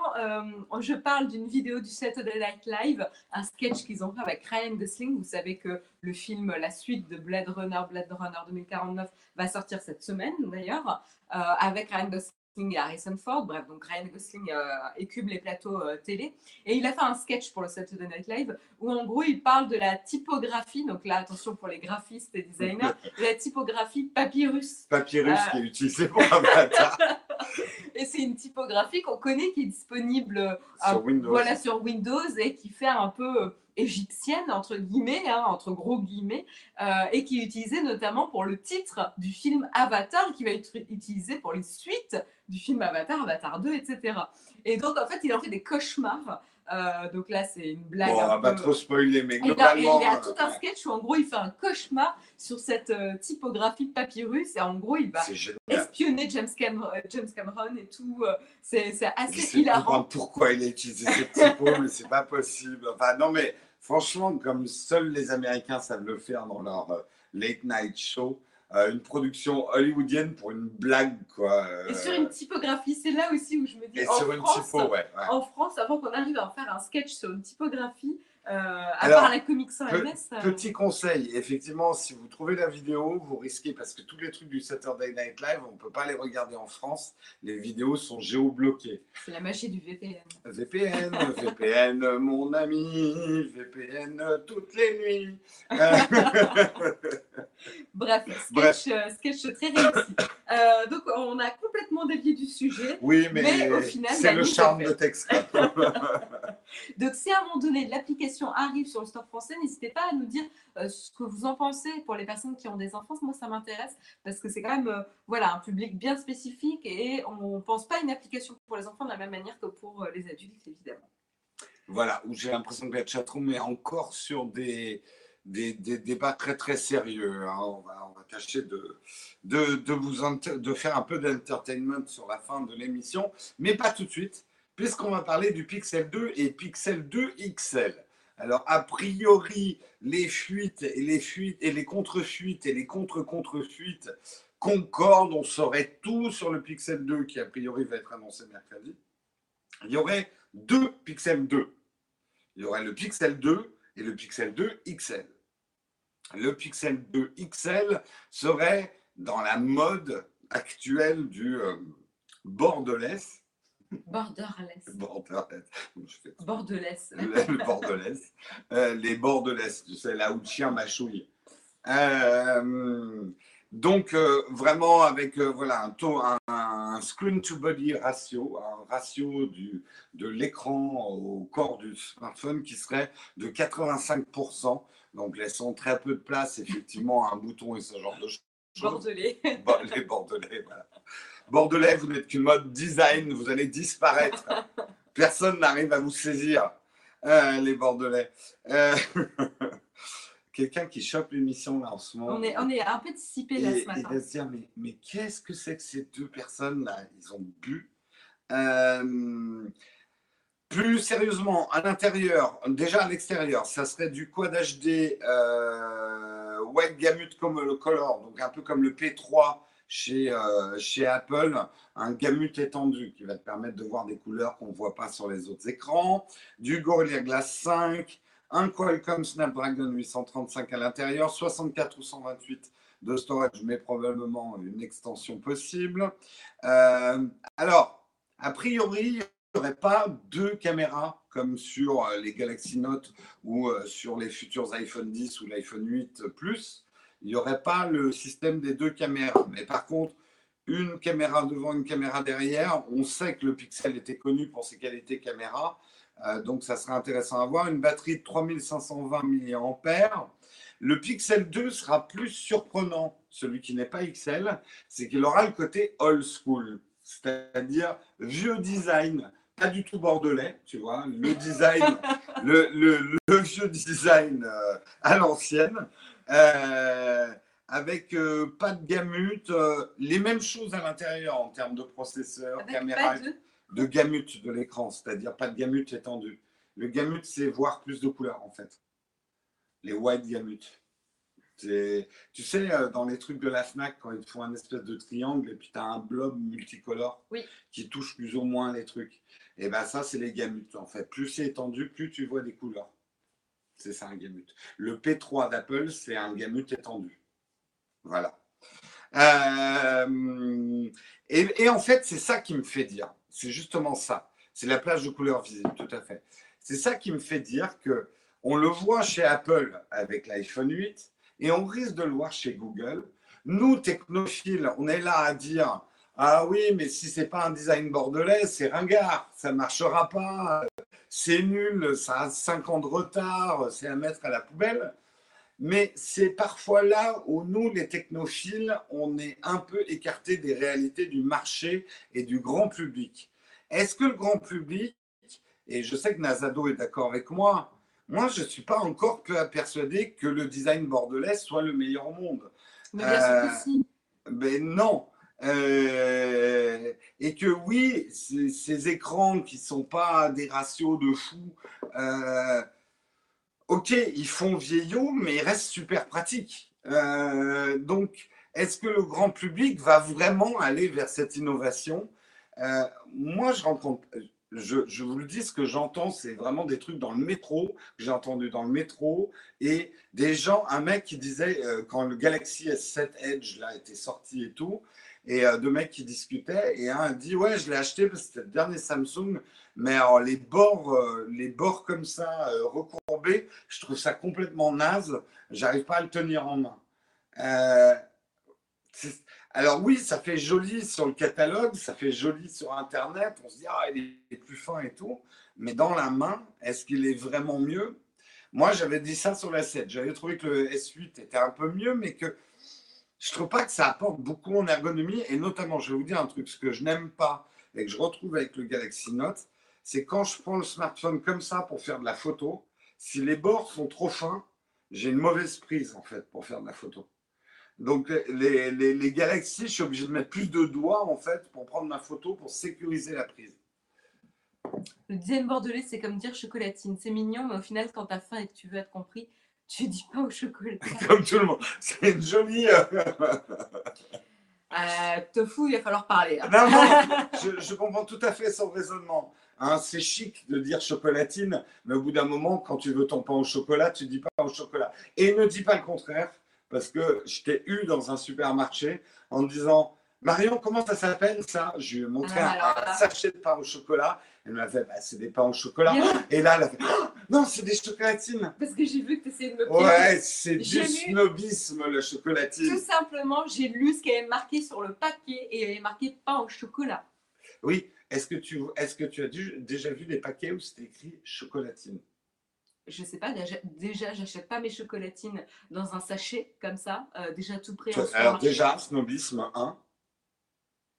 je parle d'une vidéo du Saturday Night Live, un sketch qu'ils ont fait avec Ryan Gosling. Vous savez que le film, la suite de Blade Runner, Blade Runner 2049, va sortir cette semaine d'ailleurs, avec Ryan Gosling et Harrison Ford. Bref, donc Ryan Gosling euh, écube les plateaux euh, télé. Et il a fait un sketch pour le Saturday Night Live où en gros il parle de la typographie. Donc là, attention pour les graphistes et designers, la typographie papyrus. Papyrus qui est euh, utilisé pour Avatar. et c'est une typographie qu'on connaît qui est disponible sur, Windows. Voilà, sur Windows et qui fait un peu égyptienne, entre guillemets, hein, entre gros guillemets, euh, et qui est utilisée notamment pour le titre du film Avatar, qui va être utilisé pour les suites du film Avatar, Avatar 2, etc. Et donc, en fait, il en fait des cauchemars. Euh, donc là, c'est une blague. Bon, on va pas trop spoiler, mais globalement. Il y a, tout un sketch où, en gros, il fait un cauchemar sur cette euh, typographie papyrus et en gros, il va espionner James Cameron, James Cameron et tout. c'est assez hilarant. pourquoi il a utilisé cette typo, mais c'est pas possible. Enfin, non, mais franchement, comme seuls les Américains savent le faire dans leur euh, late night show, euh, une production hollywoodienne pour une blague, quoi. Euh. Et sur une typographie, c'est là aussi où je me dis. Et sur une typo, ouais, En France, avant qu'on arrive à faire un sketch sur une typographie, Euh, à part la Comic Sans MS. Euh. Petit conseil, effectivement, si vous trouvez la vidéo, vous risquez, parce que tous les trucs du Saturday Night Live, on ne peut pas les regarder en France. Les vidéos sont géobloquées. C'est la magie du VPN. VPN, VPN, mon ami, VPN toutes les nuits. Bref, sketch, euh, sketch très réussi. Euh, donc, on a complètement dévié du sujet. Oui, mais, au final, c'est le charme de texte. donc, si à un moment donné l'application arrive sur le store français, n'hésitez pas à nous dire euh, ce que vous en pensez pour les personnes qui ont des enfants. Moi, ça m'intéresse parce que c'est quand même voilà, un public bien spécifique et on ne pense pas à une application pour les enfants de la même manière que pour les adultes, évidemment. Voilà, j'ai l'impression que la chatroom est encore sur des des, débats très très sérieux. Hein. On, va, on, va, tâcher de, de, de vous de faire un peu d'entertainment sur la fin de l'émission, mais pas tout de suite, puisqu'on va parler du Pixel 2 et Pixel 2 XL. Alors, a priori, les fuites et les fuites et les contre-fuites et les contre-contre-fuites concordent. On saurait tout sur le Pixel 2 qui, a priori, va être annoncé mercredi. Il y aurait deux Pixel 2. Il y aurait le Pixel 2 et le Pixel 2 XL le Pixel 2 XL serait dans la mode actuelle du euh, bordelais. Borderless. Borderless. Bordelais. Le bordelais. Euh, les bordelais, tu sais, là où le chien mâchouille. Euh, donc, vraiment, avec voilà, un, taux, un, screen to body ratio, un ratio du, de l'écran au corps du smartphone qui serait de 85%, donc, laissons très peu de place, effectivement, à un bouton et ce genre de choses. Bordelais. les Bordelais, voilà. Bordelais, vous n'êtes qu'une mode design, vous allez disparaître. Personne n'arrive à vous saisir, euh, les Bordelais. Euh, quelqu'un qui chope l'émission là en ce moment. On est, on est un peu dissipé là ce matin. Il va se dire, mais, mais qu'est-ce que c'est que ces deux personnes là? Ils ont bu. Euh, plus sérieusement, à l'intérieur, déjà à l'extérieur, ça serait du Quad HD euh, White Gamut comme le Color, donc un peu comme le P3 chez, euh, chez Apple, un Gamut étendu qui va te permettre de voir des couleurs qu'on ne voit pas sur les autres écrans, du Gorilla Glass 5, un Qualcomm Snapdragon 835 à l'intérieur, 64 ou 128 de storage, mais probablement une extension possible. Euh, alors, a priori, n'y aurait pas deux caméras comme sur euh, les Galaxy Note ou sur les futurs iPhone 10 ou l'iPhone 8 Plus. Il n'y aurait pas le système des deux caméras. Mais par contre, une caméra devant, une caméra derrière, on sait que le Pixel était connu pour ses qualités caméra. Euh, donc, ça serait intéressant à voir. Une batterie de 3520 mAh. Le Pixel 2 sera plus surprenant, celui qui n'est pas XL, c'est qu'il aura le côté old school, c'est-à-dire vieux design pas du tout bordelais, tu vois, le design, le, le, le, vieux design euh, à l'ancienne, euh, avec euh, pas de gamut, les mêmes choses à l'intérieur en termes de processeur, caméra, de... de gamut de l'écran, c'est-à-dire pas de gamut étendu. Le gamut, c'est voir plus de couleurs en fait. Les white gamut. Tu sais, euh, dans les trucs de la FNAC, quand ils font un espèce de triangle et puis tu as un blob multicolore qui touche plus ou moins les trucs. Et bien ça, c'est les gamut en fait. Plus c'est étendu, plus tu vois des couleurs. C'est ça un gamut. Le P3 d'Apple, c'est un gamut étendu. Voilà. Euh, et, en fait, c'est ça qui me fait dire. C'est justement ça. C'est la plage de couleurs visibles, tout à fait. C'est ça qui me fait dire que on le voit chez Apple avec l'iPhone 8 et on risque de le voir chez Google. Nous, technophiles, on est là à dire Ah oui, mais si c'est pas un design bordelais, c'est ringard, ça ne marchera pas, c'est nul, ça a 5 ans de retard, c'est à mettre à la poubelle. Mais c'est parfois là où nous, les technophiles, on est un peu écartés des réalités du marché et du grand public. Est-ce que le grand public, et je sais que Nazado est d'accord avec moi, moi, je ne suis pas encore persuadé que le design bordelais soit le meilleur au monde. Mais bien sûr que si. Mais non. Euh, et que oui, ces, écrans qui ne sont pas des ratios de fou, euh, ok, ils font vieillot, mais ils restent super pratiques. Euh, donc, est-ce que le grand public va vraiment aller vers cette innovation? Moi, je rencontre, je, vous le dis, ce que j'entends, c'est vraiment des trucs dans le métro, que j'ai entendu dans le métro, et des gens, un mec qui disait, quand le Galaxy S7 Edge là, était sorti et tout, et euh, deux mecs qui discutaient, et un dit, ouais, je l'ai acheté parce que c'était le dernier Samsung, mais alors, les bords, euh, les bords comme ça, recourbés, je trouve ça complètement naze, j'arrive pas à le tenir en main. Alors oui, ça fait joli sur le catalogue, ça fait joli sur Internet, on se dit, ah, il est plus fin et tout, mais dans la main, est-ce qu'il est vraiment mieux? Moi, j'avais dit ça sur la 7, j'avais trouvé que le S8 était un peu mieux, mais que je trouve pas que ça apporte beaucoup en ergonomie, et notamment, je vais vous dire un truc, ce que je n'aime pas et que je retrouve avec le Galaxy Note, c'est quand je prends le smartphone comme ça pour faire de la photo, si les bords sont trop fins, j'ai une mauvaise prise en fait pour faire de la photo. Donc, les, les, les, galaxies, je suis obligé de mettre plus de doigts en fait pour prendre ma photo pour sécuriser la prise. Le dixième bordelais, c'est comme dire chocolatine. C'est mignon, mais au final, quand tu as faim et que tu veux être compris, tu dis pas au chocolat. comme tout le monde. C'est une jolie. Euh, tofu, il va falloir parler. Hein. Non, non, je, je, comprends tout à fait son raisonnement. Hein, c'est chic de dire chocolatine, mais au bout d'un moment, quand tu veux ton pain au chocolat, tu dis pas au chocolat. Et ne dis pas le contraire parce que je t'ai eu dans un supermarché en disant Marion, comment ça s'appelle ça? Je lui ai montré ah, un, sachet de pain au chocolat. Elle m'a fait bah, c'est des pains au chocolat. Et là, elle a fait oh, non, c'est des chocolatines. Parce que j'ai vu que tu essayais de me Ouais, c'est du snobisme, le chocolatine. Tout simplement, j'ai lu ce qui avait marqué sur le paquet et il y avait marqué pain au chocolat. Oui, est-ce que, tu, est que tu as déjà vu des paquets où c'était écrit chocolatine? Je sais pas, déjà, j'achète pas mes chocolatines dans un sachet comme ça, euh, déjà tout prêt. Alors déjà, snobisme 1.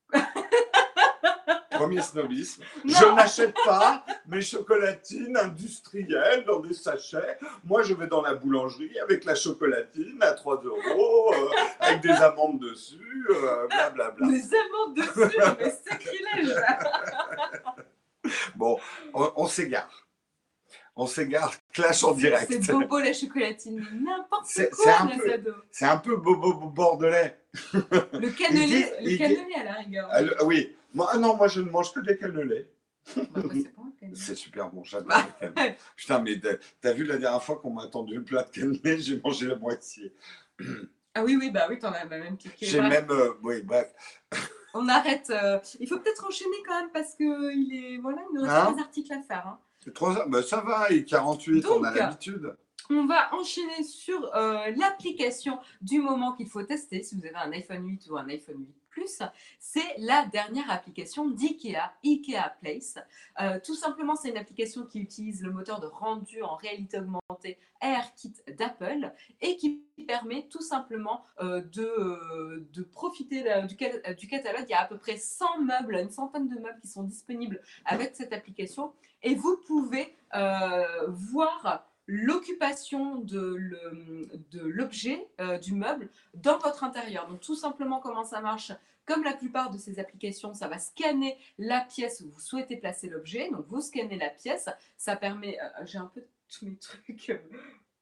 Premier snobisme. Je n'achète pas mes chocolatines industrielles dans des sachets. Moi, je vais dans la boulangerie avec la chocolatine à 3 euros, euh, avec des amandes dessus, blablabla. Euh, des amandes dessus, mais sacrilège Bon, on s'égare on s'égare, clash en direct. C'est Bobo la chocolatine, n'importe quoi, C'est un peu Bobo bordelais. Le cannelé, le cannelé à la rigueur. Ah, oui, moi, ah non, moi je ne mange que des cannelés. C'est super bon, j'adore bah. Putain, mais t'as vu la dernière fois qu'on m'a attendu le plat de cannelé, j'ai mangé la moitié. ah oui, oui, bah oui, t'en as même piqué. J'ai même, euh, oui, bref. On arrête. Euh, il faut peut-être enchaîner quand même parce que il est, voilà, il nous reste hein articles à faire. Hein. 3 heures, ben, ça va, et 48, on a l'habitude. On va enchaîner sur euh, l'application du moment qu'il faut tester. Si vous avez un iPhone 8 ou un iPhone 8 Plus, c'est la dernière application d'IKEA, IKEA Place. Euh, tout simplement, c'est une application qui utilise le moteur de rendu en réalité augmentée AirKit d'Apple et qui permet tout simplement euh, de, de, profiter du, du catalogue. Il y a à peu près 100 meubles, une centaine de meubles qui sont disponibles avec cette application et vous pouvez voir l'occupation de l'objet, euh, du meuble, dans votre intérieur. Donc tout simplement comment ça marche, comme la plupart de ces applications, ça va scanner la pièce où vous souhaitez placer l'objet. Donc vous scannez la pièce, ça permet... Euh, j'ai un peu tous mes trucs.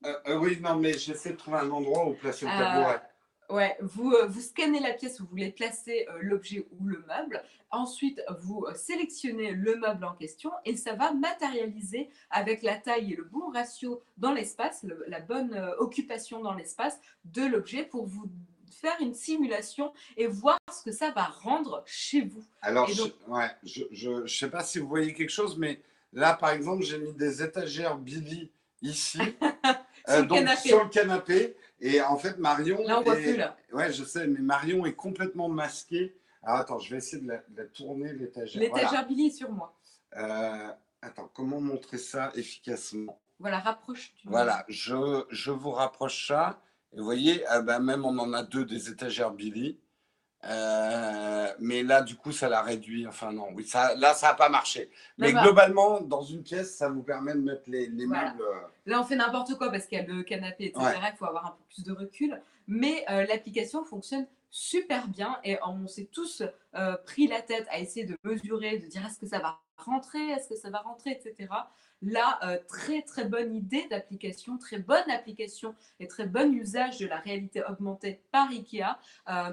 Euh, oui, non, mais j'essaie de trouver un endroit où placer le tabouret. Ouais, vous, euh, vous scannez la pièce où vous voulez placer euh, l'objet ou le meuble. Ensuite, vous euh, sélectionnez le meuble en question et ça va matérialiser avec la taille et le bon ratio dans l'espace, la bonne occupation dans l'espace de l'objet pour vous faire une simulation et voir ce que ça va rendre chez vous. Alors, je, ouais, je ne sais pas si vous voyez quelque chose, mais là, par exemple, j'ai mis des étagères Billy ici, donc, sur le canapé. Et en fait, Marion. Là, on voit plus, là. Ouais, je sais, mais Marion est complètement masquée. Alors, attends, je vais essayer de la, tourner, l'étagère. L'étagère Billy est sur moi. Euh, attends, comment montrer ça efficacement? Voilà, rapproche. -tu. Voilà, je, je, vous rapproche ça. Et vous voyez, ah ben, même on en a deux des étagères Billy. Euh, mais là, du coup, ça l'a réduit. Enfin, non, oui, ça, là, ça n'a pas marché. Mais globalement, dans une pièce, ça vous permet de mettre les, les meubles. Euh, là, on fait n'importe quoi parce qu'il y a le canapé, etc. Il faut avoir un peu plus de recul. Mais euh, l'application fonctionne super bien et on s'est tous pris la tête à essayer de mesurer, de dire est-ce que ça va rentrer, est-ce que ça va rentrer, etc. Là, très très bonne idée d'application, très bonne application et très bon usage de la réalité augmentée par IKEA.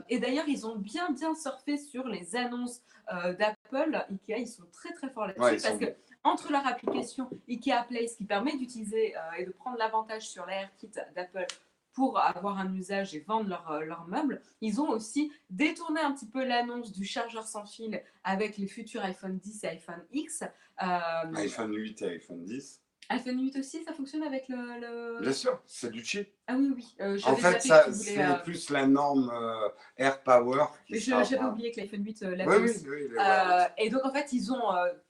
et d'ailleurs, ils ont bien bien surfé sur les annonces d'Apple Apple, Ikea, ils sont très très forts là-dessus parce que entre leur application Ikea Place qui permet d'utiliser euh, et de prendre l'avantage sur l'AirKit d'Apple pour avoir un usage et vendre leurs leur meubles, ils ont aussi détourné un petit peu l'annonce du chargeur sans fil avec les futurs iPhone 10 et iPhone X. iPhone 8 et iPhone 10 iPhone 8 aussi, ça fonctionne avec le. Bien sûr, c'est du chip. Ah oui, oui. Euh, en fait, ça, c'est euh, plus la norme euh, Air Power. J'avais oublié que l'iPhone 8 l'avait oui. Oui, oui, et donc, en fait, ils ont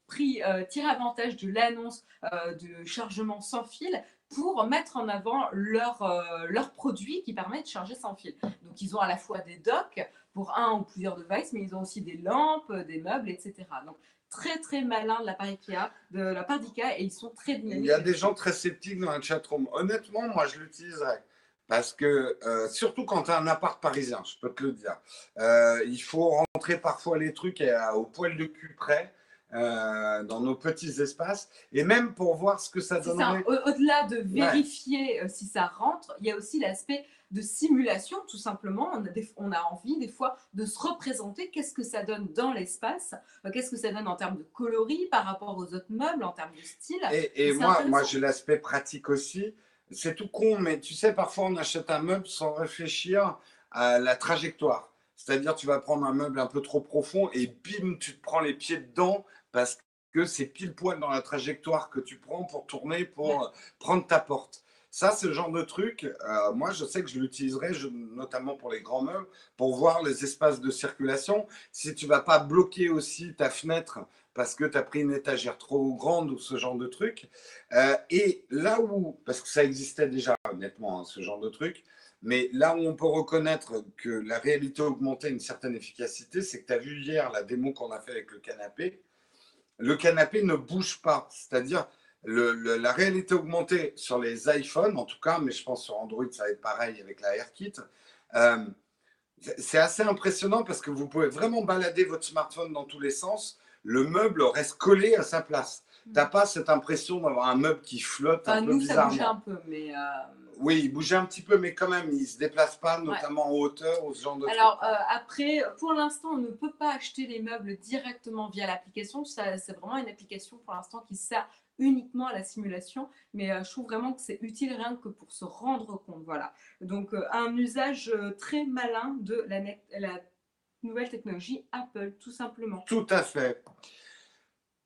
pris, tiré avantage de l'annonce de chargement sans fil pour mettre en avant leur, leur produit qui permet de charger sans fil. Donc, ils ont à la fois des docks pour un ou plusieurs devices, mais ils ont aussi des lampes, des meubles, etc. Donc, très très malin de la part Ikea, de la part d'Ikea, et ils sont très dynamiques. Il y a des gens très sceptiques dans la chatroom. Honnêtement, moi, je l'utiliserais. Parce que, euh, surtout quand tu as un appart parisien, je peux te le dire, euh, il faut rentrer parfois les trucs au poil de cul près. Euh, dans nos petits espaces et même pour voir ce que ça donnerait. Au-delà de vérifier si ça rentre, il y a aussi l'aspect de simulation, tout simplement. On a, on a envie des fois de se représenter qu'est-ce que ça donne dans l'espace, euh, qu'est-ce que ça donne en termes de coloris par rapport aux autres meubles, en termes de style? Et, moi, moi j'ai l'aspect pratique aussi. C'est tout con, mais tu sais, parfois on achète un meuble sans réfléchir à la trajectoire. C'est-à-dire, tu vas prendre un meuble un peu trop profond et bim, tu te prends les pieds dedans parce que c'est pile poil dans la trajectoire que tu prends pour tourner, pour prendre ta porte. Ça, le genre de truc, euh, moi, je sais que je l'utiliserai, notamment pour les grands meubles, pour voir les espaces de circulation. Si tu vas pas bloquer aussi ta fenêtre parce que tu as pris une étagère trop grande ou ce genre de truc. Euh, et là où, parce que ça existait déjà, honnêtement, hein, ce genre de truc, mais là où on peut reconnaître que la réalité augmentée a une certaine efficacité, c'est que tu as vu hier la démo qu'on a fait avec le canapé. Le canapé ne bouge pas, c'est-à-dire la réalité augmentée sur les iPhones, en tout cas, mais je pense sur Android, ça va être pareil avec la AirKit. Euh, c'est assez impressionnant parce que vous pouvez vraiment balader votre smartphone dans tous les sens. Le meuble reste collé à sa place. Tu n'as pas cette impression d'avoir un meuble qui flotte un peu bizarrement. Ça un peu, mais. Euh, oui, il bougeait un petit peu, mais quand même, il ne se déplace pas, notamment en hauteur ou ce genre de Alors, euh, après, pour l'instant, on ne peut pas acheter les meubles directement via l'application. C'est vraiment une application pour l'instant qui sert uniquement à la simulation, mais euh, je trouve vraiment que c'est utile rien que pour se rendre compte. Voilà. Donc, euh, un usage très malin de la, la nouvelle technologie Apple, tout simplement. Tout à fait.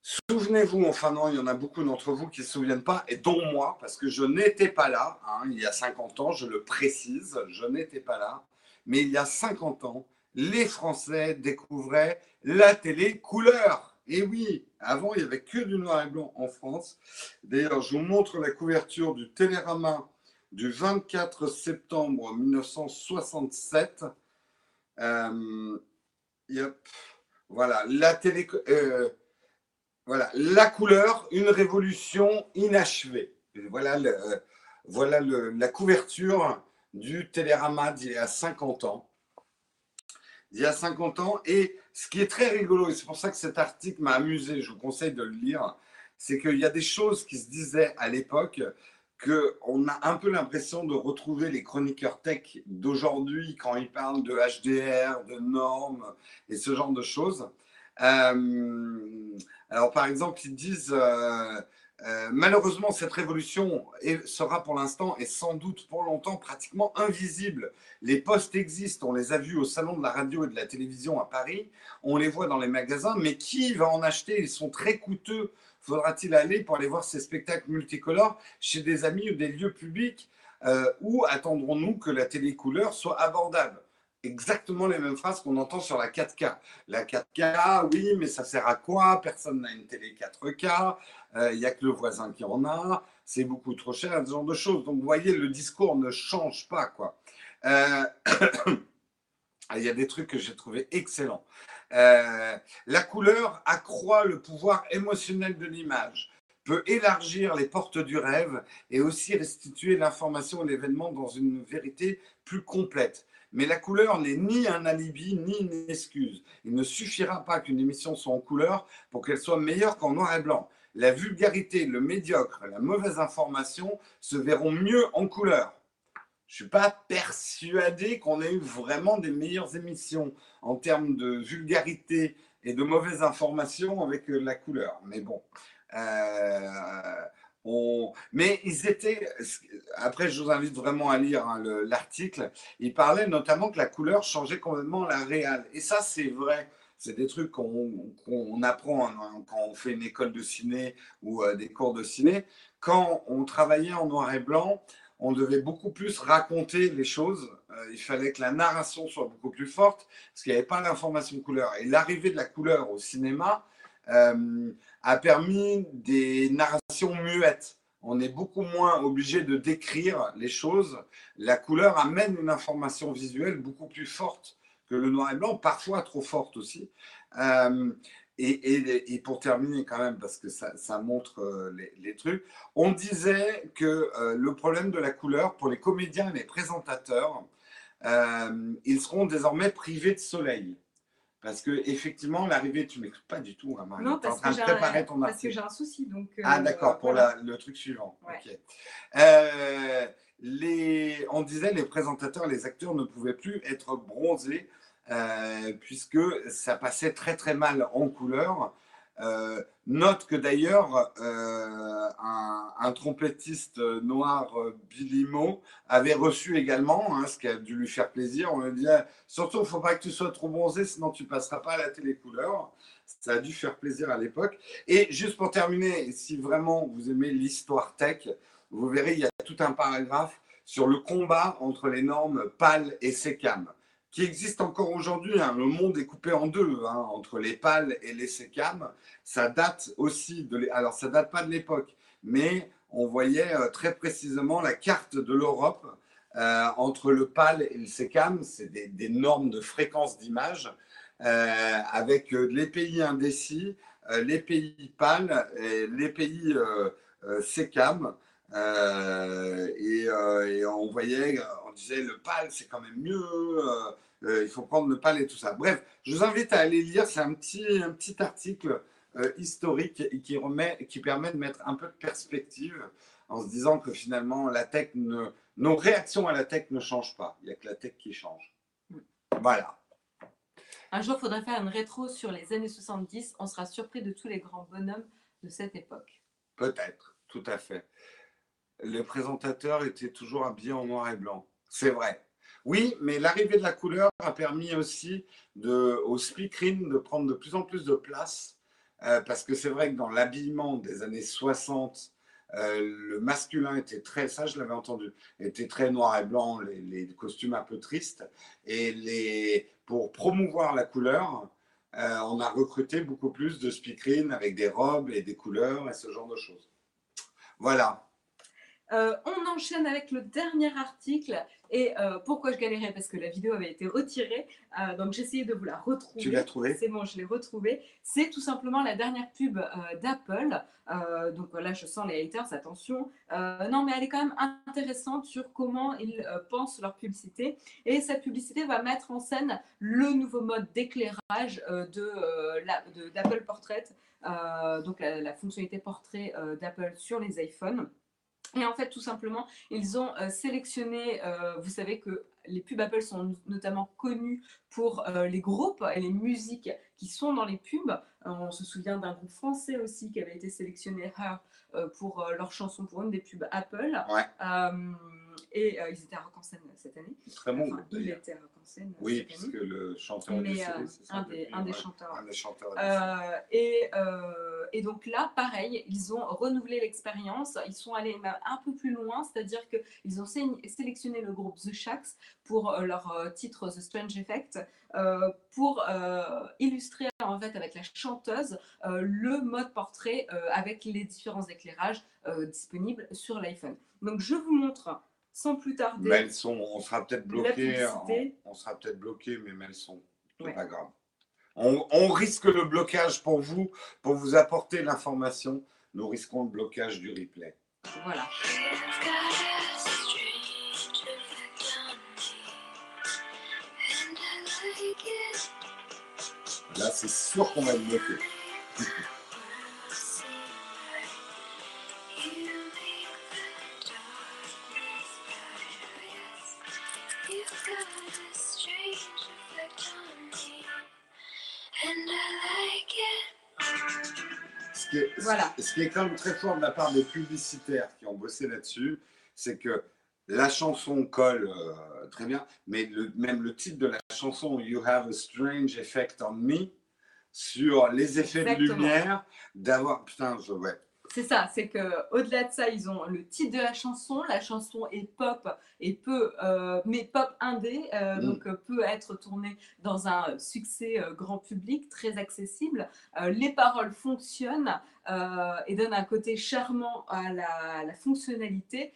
Souvenez-vous, enfin non, il y en a beaucoup d'entre vous qui ne se souviennent pas, et dont moi, parce que je n'étais pas là, hein, il y a 50 ans, je le précise, je n'étais pas là, mais il y a 50 ans, les Français découvraient la télé couleur. Et oui, avant, il n'y avait que du noir et blanc en France. D'ailleurs, je vous montre la couverture du Télérama du 24 septembre 1967. Euh, voilà, la télé, euh, voilà, la couleur, une révolution inachevée. voilà, voilà la couverture du Télérama d'il y a 50 ans. Il y a 50 ans. Et ce qui est très rigolo, et c'est pour ça que cet article m'a amusé, je vous conseille de le lire, c'est qu'il y a des choses qui se disaient à l'époque qu'on a un peu l'impression de retrouver les chroniqueurs tech d'aujourd'hui quand ils parlent de HDR, de normes et ce genre de choses. Euh, alors, par exemple, ils disent euh, euh, malheureusement, cette révolution sera pour l'instant et sans doute pour longtemps pratiquement invisible. Les postes existent, on les a vus au salon de la radio et de la télévision à Paris, on les voit dans les magasins, mais qui va en acheter? Ils sont très coûteux. Faudra-t-il aller pour aller voir ces spectacles multicolores chez des amis ou des lieux publics? Ou attendrons-nous que la télécouleur soit abordable? Exactement les mêmes phrases qu'on entend sur la 4K. La 4K, oui, mais ça sert à quoi? Personne n'a une télé 4K il n'y a que le voisin qui en a, c'est beaucoup trop cher, ce genre de choses. Donc, vous voyez, le discours ne change pas, quoi. Euh, il y a des trucs que j'ai trouvé excellents. Euh, la couleur accroît le pouvoir émotionnel de l'image, peut élargir les portes du rêve et aussi restituer l'information et l'événement dans une vérité plus complète. Mais la couleur n'est ni un alibi ni une excuse. Il ne suffira pas qu'une émission soit en couleur pour qu'elle soit meilleure qu'en noir et blanc la vulgarité, le médiocre, la mauvaise information se verront mieux en couleur. Je ne suis pas persuadé qu'on ait eu vraiment des meilleures émissions en termes de vulgarité et de mauvaises informations avec euh, la couleur. Mais bon. Euh, Mais ils étaient. Après, je vous invite vraiment à lire hein, l'article. Il parlait notamment que la couleur changeait complètement la réelle. Et ça, c'est vrai. C'est des trucs qu'on apprend hein, quand on fait une école de ciné ou euh, des cours de ciné. Quand on travaillait en noir et blanc, on devait beaucoup plus raconter les choses. Euh, il fallait que la narration soit beaucoup plus forte parce qu'il n'y avait pas d'information couleur. Et l'arrivée de la couleur au cinéma euh, a permis des narrations muettes. On est beaucoup moins obligé de décrire les choses. La couleur amène une information visuelle beaucoup plus forte que le noir et blanc, parfois trop forte aussi. Euh, et, pour terminer quand même, parce que ça, montre euh, les, trucs, on disait que le problème de la couleur pour les comédiens et les présentateurs, ils seront désormais privés de soleil. Parce que effectivement, l'arrivée, tu m'écoutes pas du tout, hein, Marie. Non, parce, que j'ai, un, parce que j'ai un souci. Donc, ah d'accord, pour le truc suivant. les, on disait les présentateurs, les acteurs ne pouvaient plus être bronzés euh, puisque ça passait très très mal en couleur. Euh, note que d'ailleurs, euh, un, trompettiste noir, Billy Mo, avait reçu également, hein, ce qui a dû lui faire plaisir. On lui disait surtout, il ne faut pas que tu sois trop bronzé, sinon tu passeras pas à la télécouleur. Ça a dû faire plaisir à l'époque. Et juste pour terminer, si vraiment vous aimez l'histoire tech, vous verrez, il y a tout un paragraphe sur le combat entre les normes PAL et SECAM qui existe encore aujourd'hui. Hein. Le monde est coupé en deux hein, entre les pales et les sécam. Ça date aussi de. Alors, ça date pas de l'époque, mais on voyait euh, très précisément la carte de l'Europe euh, entre le PAL et le SECAM. C'est des, normes de fréquence d'image euh, avec les pays indécis, les pays PAL et les pays SECAM. Et, et, on voyait, on disait le PAL c'est quand même mieux, il faut prendre le pal et tout ça. Bref, je vous invite à aller lire. C'est un petit, un petit article euh, historique qui, remet, qui permet de mettre un peu de perspective en se disant que finalement, la tech ne, nos réactions à la tech ne changent pas. Il n'y a que la tech qui change. Voilà. Un jour, il faudrait faire une rétro sur les années 70. On sera surpris de tous les grands bonhommes de cette époque. Peut-être, tout à fait. Les présentateurs étaient toujours habillés en noir et blanc. C'est vrai. Oui, mais l'arrivée de la couleur a permis aussi de, au speakerine de prendre de plus en plus de place, euh, parce que c'est vrai que dans l'habillement des années 60, euh, le masculin était très, ça je l'avais entendu, était très noir et blanc, les, costumes un peu tristes, et les, pour promouvoir la couleur, euh, on a recruté beaucoup plus de speakerines avec des robes et des couleurs et ce genre de choses. Voilà. Euh, on enchaîne avec le dernier article. Et euh, pourquoi je galérais? Parce que la vidéo avait été retirée. Euh, donc j'ai essayé de vous la retrouver. Tu l'as trouvée? C'est bon, je l'ai retrouvée. C'est tout simplement la dernière pub d'Apple. donc là, je sens les haters, attention. non, mais elle est quand même intéressante sur comment ils pensent leur publicité. Et cette publicité va mettre en scène le nouveau mode d'éclairage d'Apple Portrait. donc la fonctionnalité portrait d'Apple sur les iPhones. Et en fait, tout simplement, ils ont euh, sélectionné, euh, vous savez que les pubs Apple sont notamment connus pour euh, les groupes et les musiques qui sont dans les pubs. on se souvient d'un groupe français aussi qui avait été sélectionné Her pour leur chanson pour une des pubs Apple. Et ils étaient à Rock en scène cette année. Très bon. il était à Rock en scène. Oui, puisque le chanteur Mais, un, des, un, des, chanteurs. Un des chanteurs. et et donc là, pareil, ils ont renouvelé l'expérience. Ils sont allés un peu plus loin, c'est-à-dire qu'ils ont sélectionné le groupe The Shacks pour euh, leur euh, titre The Strange Effect euh, pour illustrer en fait avec la chanteuse le mode portrait avec les différents éclairages disponibles sur l'iPhone. Donc je vous montre sans plus tarder. Mais elles sont, on sera peut-être bloqué, on, sera peut-être bloqué, mais elles sont, pas grave. On, risque le blocage pour vous, pour vous apporter l'information. Nous risquons le blocage du replay. Voilà. Là, c'est sûr qu'on va être bloqué. ce qui est quand même très fort de la part des publicitaires qui ont bossé là-dessus, c'est que la chanson colle euh, très bien, mais le- même le titre de la chanson, You Have a Strange Effect on Me, sur les effets Exactement. de lumière, d'avoir. Putain, je, ouais. C'est ça, c'est que au-delà de ça, ils ont le titre de la chanson. La chanson est pop et peut, euh, mais pop indé, euh, Mm. donc euh, peut être tournée dans un succès euh, grand public, très accessible. Les paroles fonctionnent et donnent un côté charmant à la, à la fonctionnalité.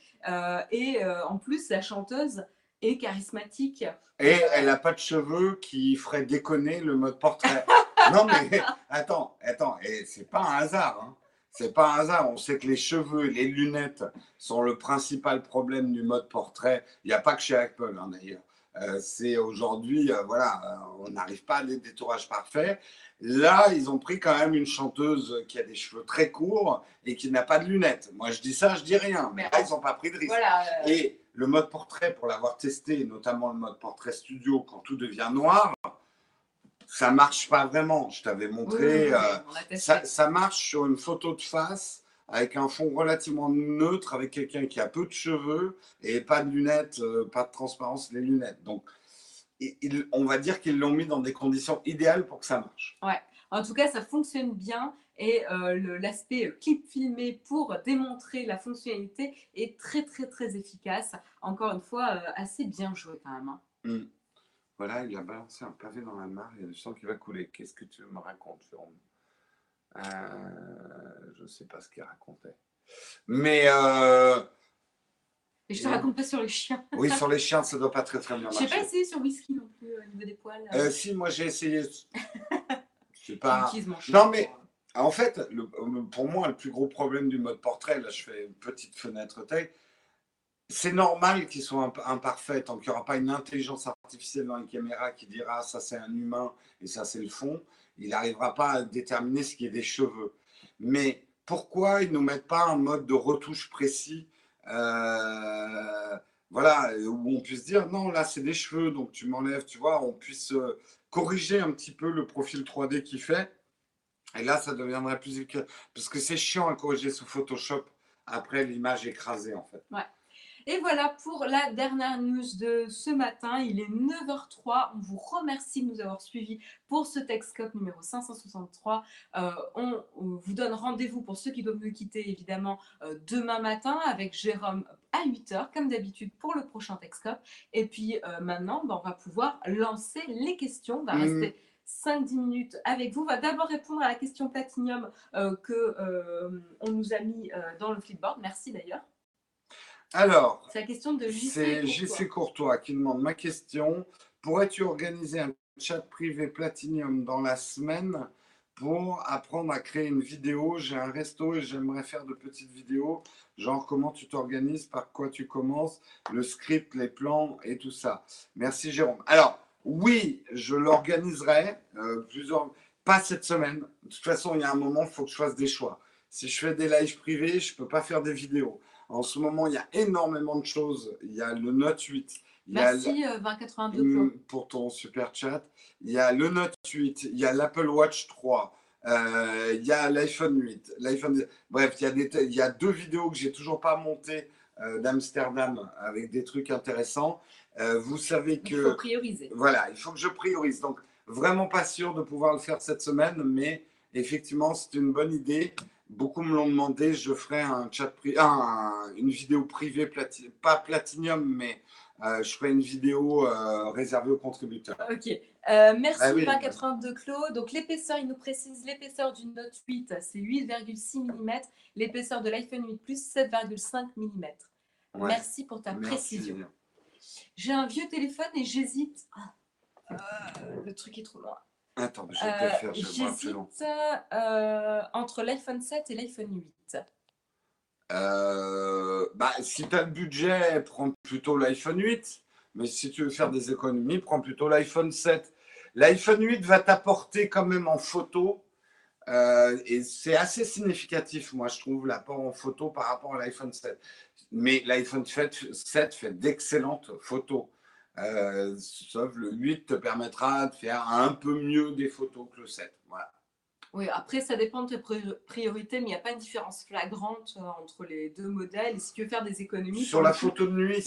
Et en plus, la chanteuse est charismatique. Et elle n'a pas de cheveux qui ferait déconner le mode portrait. non, mais attends, attends, et c'est pas un hasard. Hein. C'est pas un hasard. On sait que les cheveux et les lunettes sont le principal problème du mode portrait. Il n'y a pas que chez Apple, hein, d'ailleurs. Euh, c'est aujourd'hui, euh, voilà, euh, on n'arrive pas à des détourages parfaits. Là, ils ont pris quand même une chanteuse qui a des cheveux très courts et qui n'a pas de lunettes. Moi, je dis ça, je dis rien. Mais là, ils n'ont pas pris de risque. Voilà. Et le mode portrait, pour l'avoir testé, notamment le mode portrait studio, quand tout devient noir, ça marche pas vraiment. Je t'avais montré. oui, oui, euh, ça, ça marche sur une photo de face avec un fond relativement neutre, avec quelqu'un qui a peu de cheveux et pas de lunettes, euh, pas de transparence les lunettes. Donc, il- on va dire qu'ils l'ont mis dans des conditions idéales pour que ça marche. En tout cas, ça fonctionne bien et euh, l'aspect clip filmé pour démontrer la fonctionnalité est très très très efficace. Encore une fois, euh, assez bien joué quand même. hein. Voilà, il a balancé un pavé dans la mare et je sens qu'il va couler. Qu'est-ce que tu me racontes, Jérôme? Euh, Je ne sais pas ce qu'il racontait. Mais euh, Et je te raconte pas sur les chiens. oui, sur les chiens, ça ne doit pas très très bien Je n'ai pas marcher. essayé sur whisky non plus au niveau des poils. Euh, si, moi j'ai essayé. C'est pas. J'utilise mon chien Non, mais- euh, En fait, le- pour moi, le plus gros problème du mode portrait, là je fais une petite fenêtre c'est normal qu'ils soient imp- imparfaits tant qu'il n'y aura pas une intelligence artificielle dans les caméras qui dira ça c'est un humain et ça c'est le fond. Il n'arrivera pas à déterminer ce qui est des cheveux. Mais pourquoi ils ne nous mettent pas un mode de retouche précis euh, voilà, où on puisse dire non, là c'est des cheveux, donc tu m'enlèves, tu vois, on puisse euh, corriger un petit peu le profil 3D qu'il fait. Et là, ça deviendrait plus efficace. Parce que c'est chiant à corriger sous Photoshop après l'image écrasée, en fait. Et voilà pour la dernière news de ce matin. Il est 9h03. On vous remercie de nous avoir suivis pour ce Texcope numéro 563. Euh, on, on vous donne rendez-vous pour ceux qui doivent nous quitter, évidemment, euh, demain matin avec Jérôme à 8h, comme d'habitude, pour le prochain Texcope. Et puis euh, maintenant, ben, on va pouvoir lancer les questions. On va Mhm. rester 5-10 minutes avec vous. On va d'abord répondre à la question Platinium euh, que euh, on nous a mis dans le flipboard. Merci d'ailleurs. Alors, C'est la question de JC. Courtois. Courtois qui demande ma question. Pourrais-tu organiser un chat privé Platinium dans la semaine pour apprendre à créer une vidéo? J'ai un resto et j'aimerais faire de petites vidéos, genre comment tu t'organises, par quoi tu commences, le script, les plans et tout ça. Merci Jérôme. Alors, oui, je l'organiserai, euh, plusieurs... pas cette semaine. De toute façon, il y a un moment, il faut que je fasse des choix. Si je fais des lives privés, je ne peux pas faire des vidéos. En ce moment, il y a énormément de choses. Il y a le Note 8. Il y a Merci euh, 2082 Mm, Claude. pour ton super chat. Il y a le Note 8, il y a l'Apple Watch 3, euh, il y a l'iPhone 8, l'iPhone. Bref, il y, a des, il y a deux vidéos que j'ai toujours pas montées euh, d'Amsterdam avec des trucs intéressants. Euh, vous savez Il que faut prioriser. voilà, il faut que je priorise. Donc, vraiment pas sûr de pouvoir le faire cette semaine, mais effectivement, c'est une bonne idée. Beaucoup me l'ont demandé. Je ferai un chat pri- un- une vidéo privée, plati- pas Platinium, mais euh, je ferai une vidéo euh, réservée aux contributeurs. Ok. Euh, merci Ah oui. 2082 Claude. Donc l'épaisseur, il nous précise l'épaisseur du Note 8, c'est 8,6 mm. L'épaisseur de l'iPhone 8 Plus, 7,5 mm. Ouais. Merci pour ta Merci. précision. J'ai un vieux téléphone et j'hésite. Ah. Le truc est trop loin. Attends, je vais te Euh, faire, je J'hésite euh, entre l'iPhone 7 et l'iPhone 8. Euh, bah, si tu as le budget, prends plutôt l'iPhone 8. Mais si tu veux faire des économies, prends plutôt l'iPhone 7. L'iPhone 8 va t'apporter quand même en photo. euh, et c'est assez significatif, moi, je trouve, l'apport en photo par rapport à l'iPhone 7. Mais l'iPhone 7 7 fait d'excellentes photos. Euh, sauf le 8 te permettra de faire un peu mieux des photos que le 7. Voilà. Oui, après, ça dépend de tes priorités, mais il n'y a pas une différence flagrante euh, entre les deux modèles. Et si tu veux faire des économies. Sur la photo de nuit.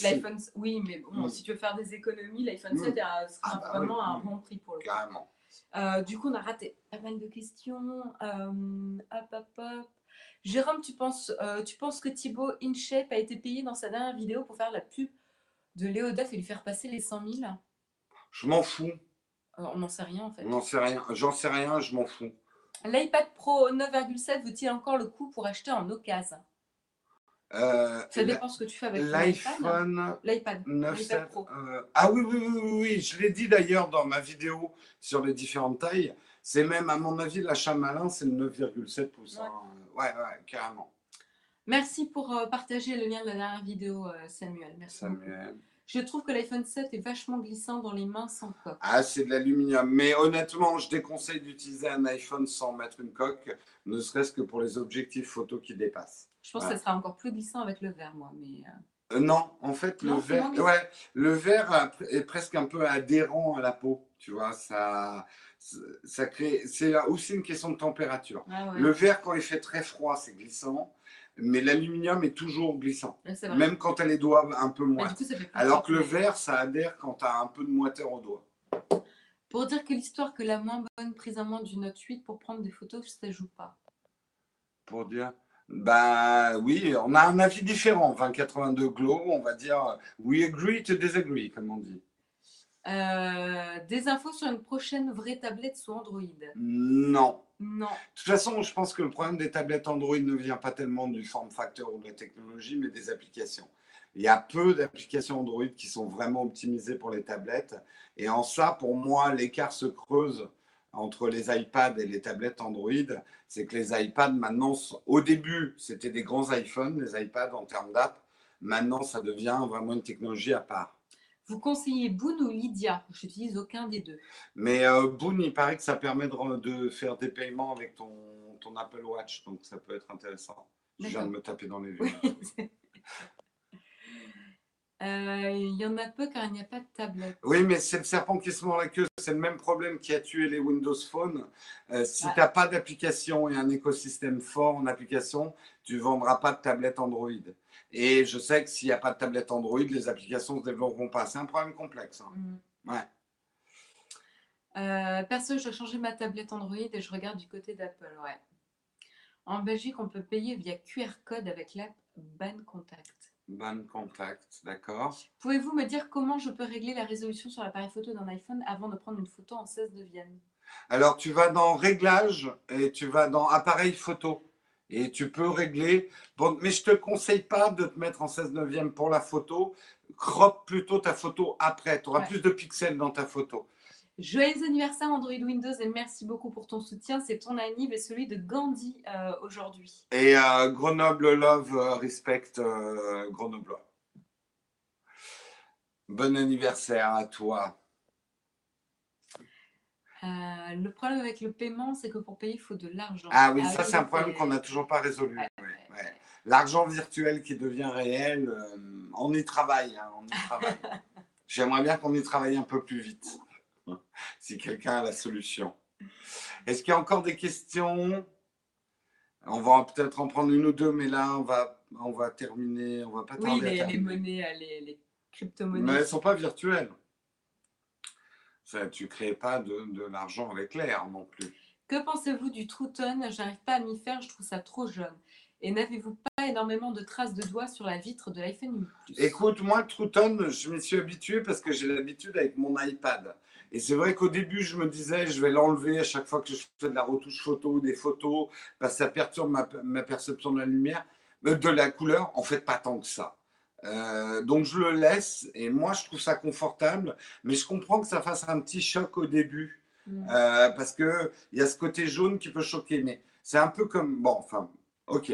Oui, mais bon, mm. si tu veux faire des économies, l'iPhone 7 sera ah, bah vraiment un bon prix pour le Carrément. Euh, du coup, on a raté pas mal de questions. Euh, hop, hop, hop. Jérôme, tu penses, tu penses que Thibaut InShape a été payé dans sa dernière vidéo pour faire la pub de Léodef et lui faire passer les 100 000 Je m'en fous. on n'en sait rien en fait. On n'en sait rien. J'en sais rien, je m'en fous. L'iPad Pro 9,7 vaut-il encore le coup pour acheter en occasion? Euh, Ça dépend ce que tu fais avec l'iPhone. L'iPad 9,7. Euh, ah oui, oui, oui, oui, je l'ai dit d'ailleurs dans ma vidéo sur les différentes tailles. C'est même, à mon avis, l'achat malin, c'est le 9,7 pouces. Ouais. ouais, ouais, carrément. Merci pour euh, partager le lien de la dernière vidéo, Samuel. Merci. Samuel. Je trouve que l'iPhone 7 est vachement glissant dans les mains sans coque. Ah, c'est de l'aluminium. Mais honnêtement, je déconseille d'utiliser un iPhone sans mettre une coque, ne serait-ce que pour les objectifs photo qui dépassent. Je pense que ça sera encore plus glissant avec le verre, moi. Mais... Euh. Euh, non, en fait, le verre, ouais, le verre est presque un peu adhérent à la peau. Tu vois, ça, ça crée. C'est aussi une question de température. Ah le verre, quand il fait très froid, c'est glissant mais l'aluminium est toujours glissant, même quand elle est doigts un peu moins. Alors que le verre, ça adhère quand tu as un peu de moiteur au doigt. Pour dire que l'histoire que la moins bonne prise en main du Note 8 pour prendre des photos, ça joue pas. Pour dire bah oui, on a un avis différent. 2082 Glow, on va dire we agree to disagree, comme on dit. Euh, des infos sur une prochaine vraie tablette sous Android? Non. Non. De toute façon, je pense que le problème des tablettes Android ne vient pas tellement du form factor ou de la technologie, mais des applications. Il y a peu d'applications Android qui sont vraiment optimisées pour les tablettes. Et en ça, pour moi, l'écart se creuse entre les iPads et les tablettes Android. C'est que les iPads, maintenant, au début, c'était des grands iPhones, les iPads en termes d'app. Maintenant, ça devient vraiment une technologie à part. Vous conseillez Boon ou Lydia? Je n'utilise aucun des deux. Mais euh, Boon, il paraît que ça permet de, faire des paiements avec ton, ton, Apple Watch, donc ça peut être intéressant. Je viens de me taper dans les yeux. Euh, il y en a peu car il n'y a pas de tablette. Oui, mais c'est le serpent qui se mord la queue. C'est le même problème qui a tué les Windows Phone. Euh, si tu n'as pas d'application et un écosystème fort en application, tu ne vendras pas de tablette Android. Et je sais que s'il n'y a pas de tablette Android, les applications ne se développeront pas. C'est un problème complexe. Hein. Mm. Ouais. Euh, perso, je changé ma tablette Android et je regarde du côté d'Apple. Ouais. En Belgique, on peut payer via QR code avec l'app Ban Contact. Ban Contact, d'accord. Pouvez-vous me dire comment je peux régler la résolution sur l'appareil photo d'un iPhone avant de prendre une photo en 16 neuvième Alors, tu vas dans Réglages et tu vas dans Appareil photo et tu peux régler. Bon, mais je ne te conseille pas de te mettre en 16 neuvième pour la photo. Crop plutôt ta photo après. Tu auras plus de pixels dans ta photo. Joyeux anniversaire Android Windows et merci beaucoup pour ton soutien. C'est ton anniv et celui de Gandhi euh, aujourd'hui. Et euh, Grenoble Love euh, Respect Grenoble. Bon anniversaire à toi. Euh, le problème avec le paiement, c'est que pour payer, il faut de l'argent. Ah oui, ça, c'est un problème qu'on n'a toujours pas résolu. L'argent virtuel qui devient réel, euh, on y travaille. Hein, travaille. J'aimerais bien qu'on y travaille un peu plus vite, si quelqu'un a la solution. Est-ce qu'il y a encore des questions? On va peut-être en prendre une ou deux, mais là, on va, on va terminer. On va pas oui, les, les, monnaies, les, les crypto-monnaies. Mais elles ne sont pas virtuelles tu ne crées pas de, l'argent avec l'air non plus. Que pensez-vous du Trouton? J'arrive pas à m'y faire, je trouve ça trop jeune. Et n'avez-vous pas énormément de traces de doigts sur la vitre de l'iPhone Écoute, moi, le Trouton, je m'y suis habitué parce que j'ai l'habitude avec mon iPad. Et c'est vrai qu'au début, je me disais, je vais l'enlever à chaque fois que je fais de la retouche photo ou des photos, parce que ça perturbe ma, ma perception de la lumière, euh, de la couleur. En fait, pas tant que ça. Euh, donc je le laisse et moi je trouve ça confortable, mais je comprends que ça fasse un petit choc au début mm. euh, parce que il y a ce côté jaune qui peut choquer. Mais c'est un peu comme bon, enfin, ok.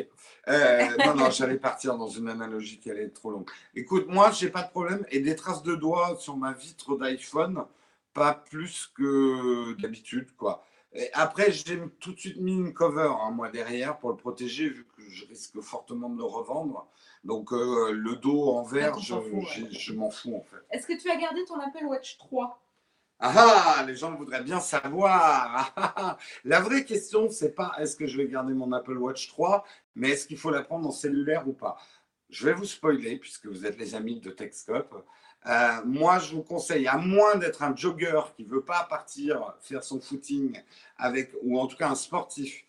Euh, non non, j'allais partir dans une analogie qui allait être trop longue. Écoute, moi j'ai pas de problème et des traces de doigts sur ma vitre d'iPhone, pas plus que d'habitude quoi. Et après, j'ai tout de suite mis une cover, hein, moi, derrière, pour le protéger, vu que je risque fortement de le revendre. Donc, euh, le dos en verre, qu'on je, ouais. m'en fous, en fait. Est-ce que tu as gardé ton Apple Watch 3 Ah, ah, les gens voudraient bien savoir. Ah, ah. La vraie question, c'est pas est-ce que je vais garder mon Apple Watch 3, mais est-ce qu'il faut la prendre en cellulaire ou pas? Je vais vous spoiler, puisque vous êtes les amis de Techscope. Euh, moi, je vous conseille, à moins d'être un jogger qui veut pas partir faire son footing avec, ou en tout cas un sportif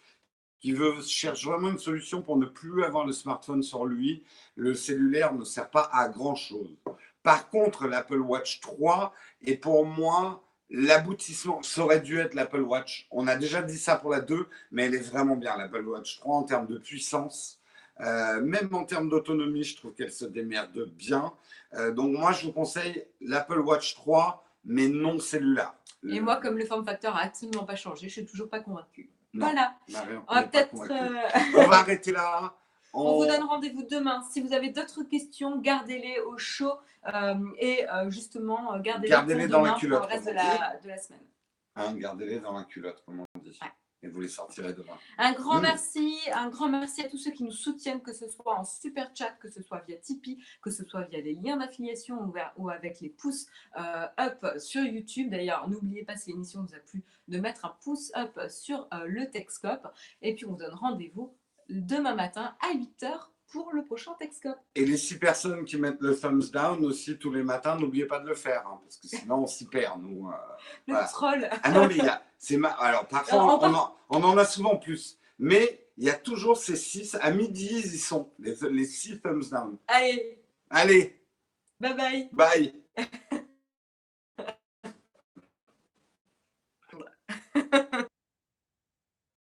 qui cherche vraiment une solution pour ne plus avoir le smartphone sur lui, le cellulaire ne sert pas à grand chose. Par contre, l'Apple Watch 3 est pour moi l'aboutissement. Ça aurait dû être l'Apple Watch. On a déjà dit ça pour la 2, mais elle est vraiment bien, l'Apple Watch 3, en termes de puissance. Euh, même en termes d'autonomie, je trouve qu'elle se démerde bien. Euh, donc moi, je vous conseille l'Apple Watch 3, mais non cellulaire. Et moi, comme le form factor a absolument pas changé, je suis toujours pas convaincue. Non. Voilà, Marion, on va peut-être. euh, On va arrêter là. On vous donne rendez-vous demain. Si vous avez d'autres questions, gardez-les au chaud euh, et justement, gardez-les pour dans la culotte, pour le reste de la, de la semaine. Hein, Gardez-les dans la culotte, comme on dit. Ouais. Et vous les sortirez demain. Un grand Mm. merci, un grand merci à tous ceux qui nous soutiennent, que ce soit en super chat, que ce soit via Tipeee, que ce soit via les liens d'affiliation ou, avec les pouces euh, up sur YouTube. D'ailleurs, n'oubliez pas si l'émission vous a plu de mettre un pouce up sur euh, le Techscope. Et puis on vous donne rendez-vous demain matin à 8h pour le prochain Techscope. Et les six personnes qui mettent le thumbs down aussi tous les matins, n'oubliez pas de le faire, hein, parce que sinon on s'y perd, nous. euh. Le Voilà. troll. Ah non, mais il y a. C'est ma... Alors, parfois, on on en, on en a souvent plus. Mais il y a toujours ces six. À midi, ils y sont, les, les six thumbs down. Allez, Allez, bye bye. bye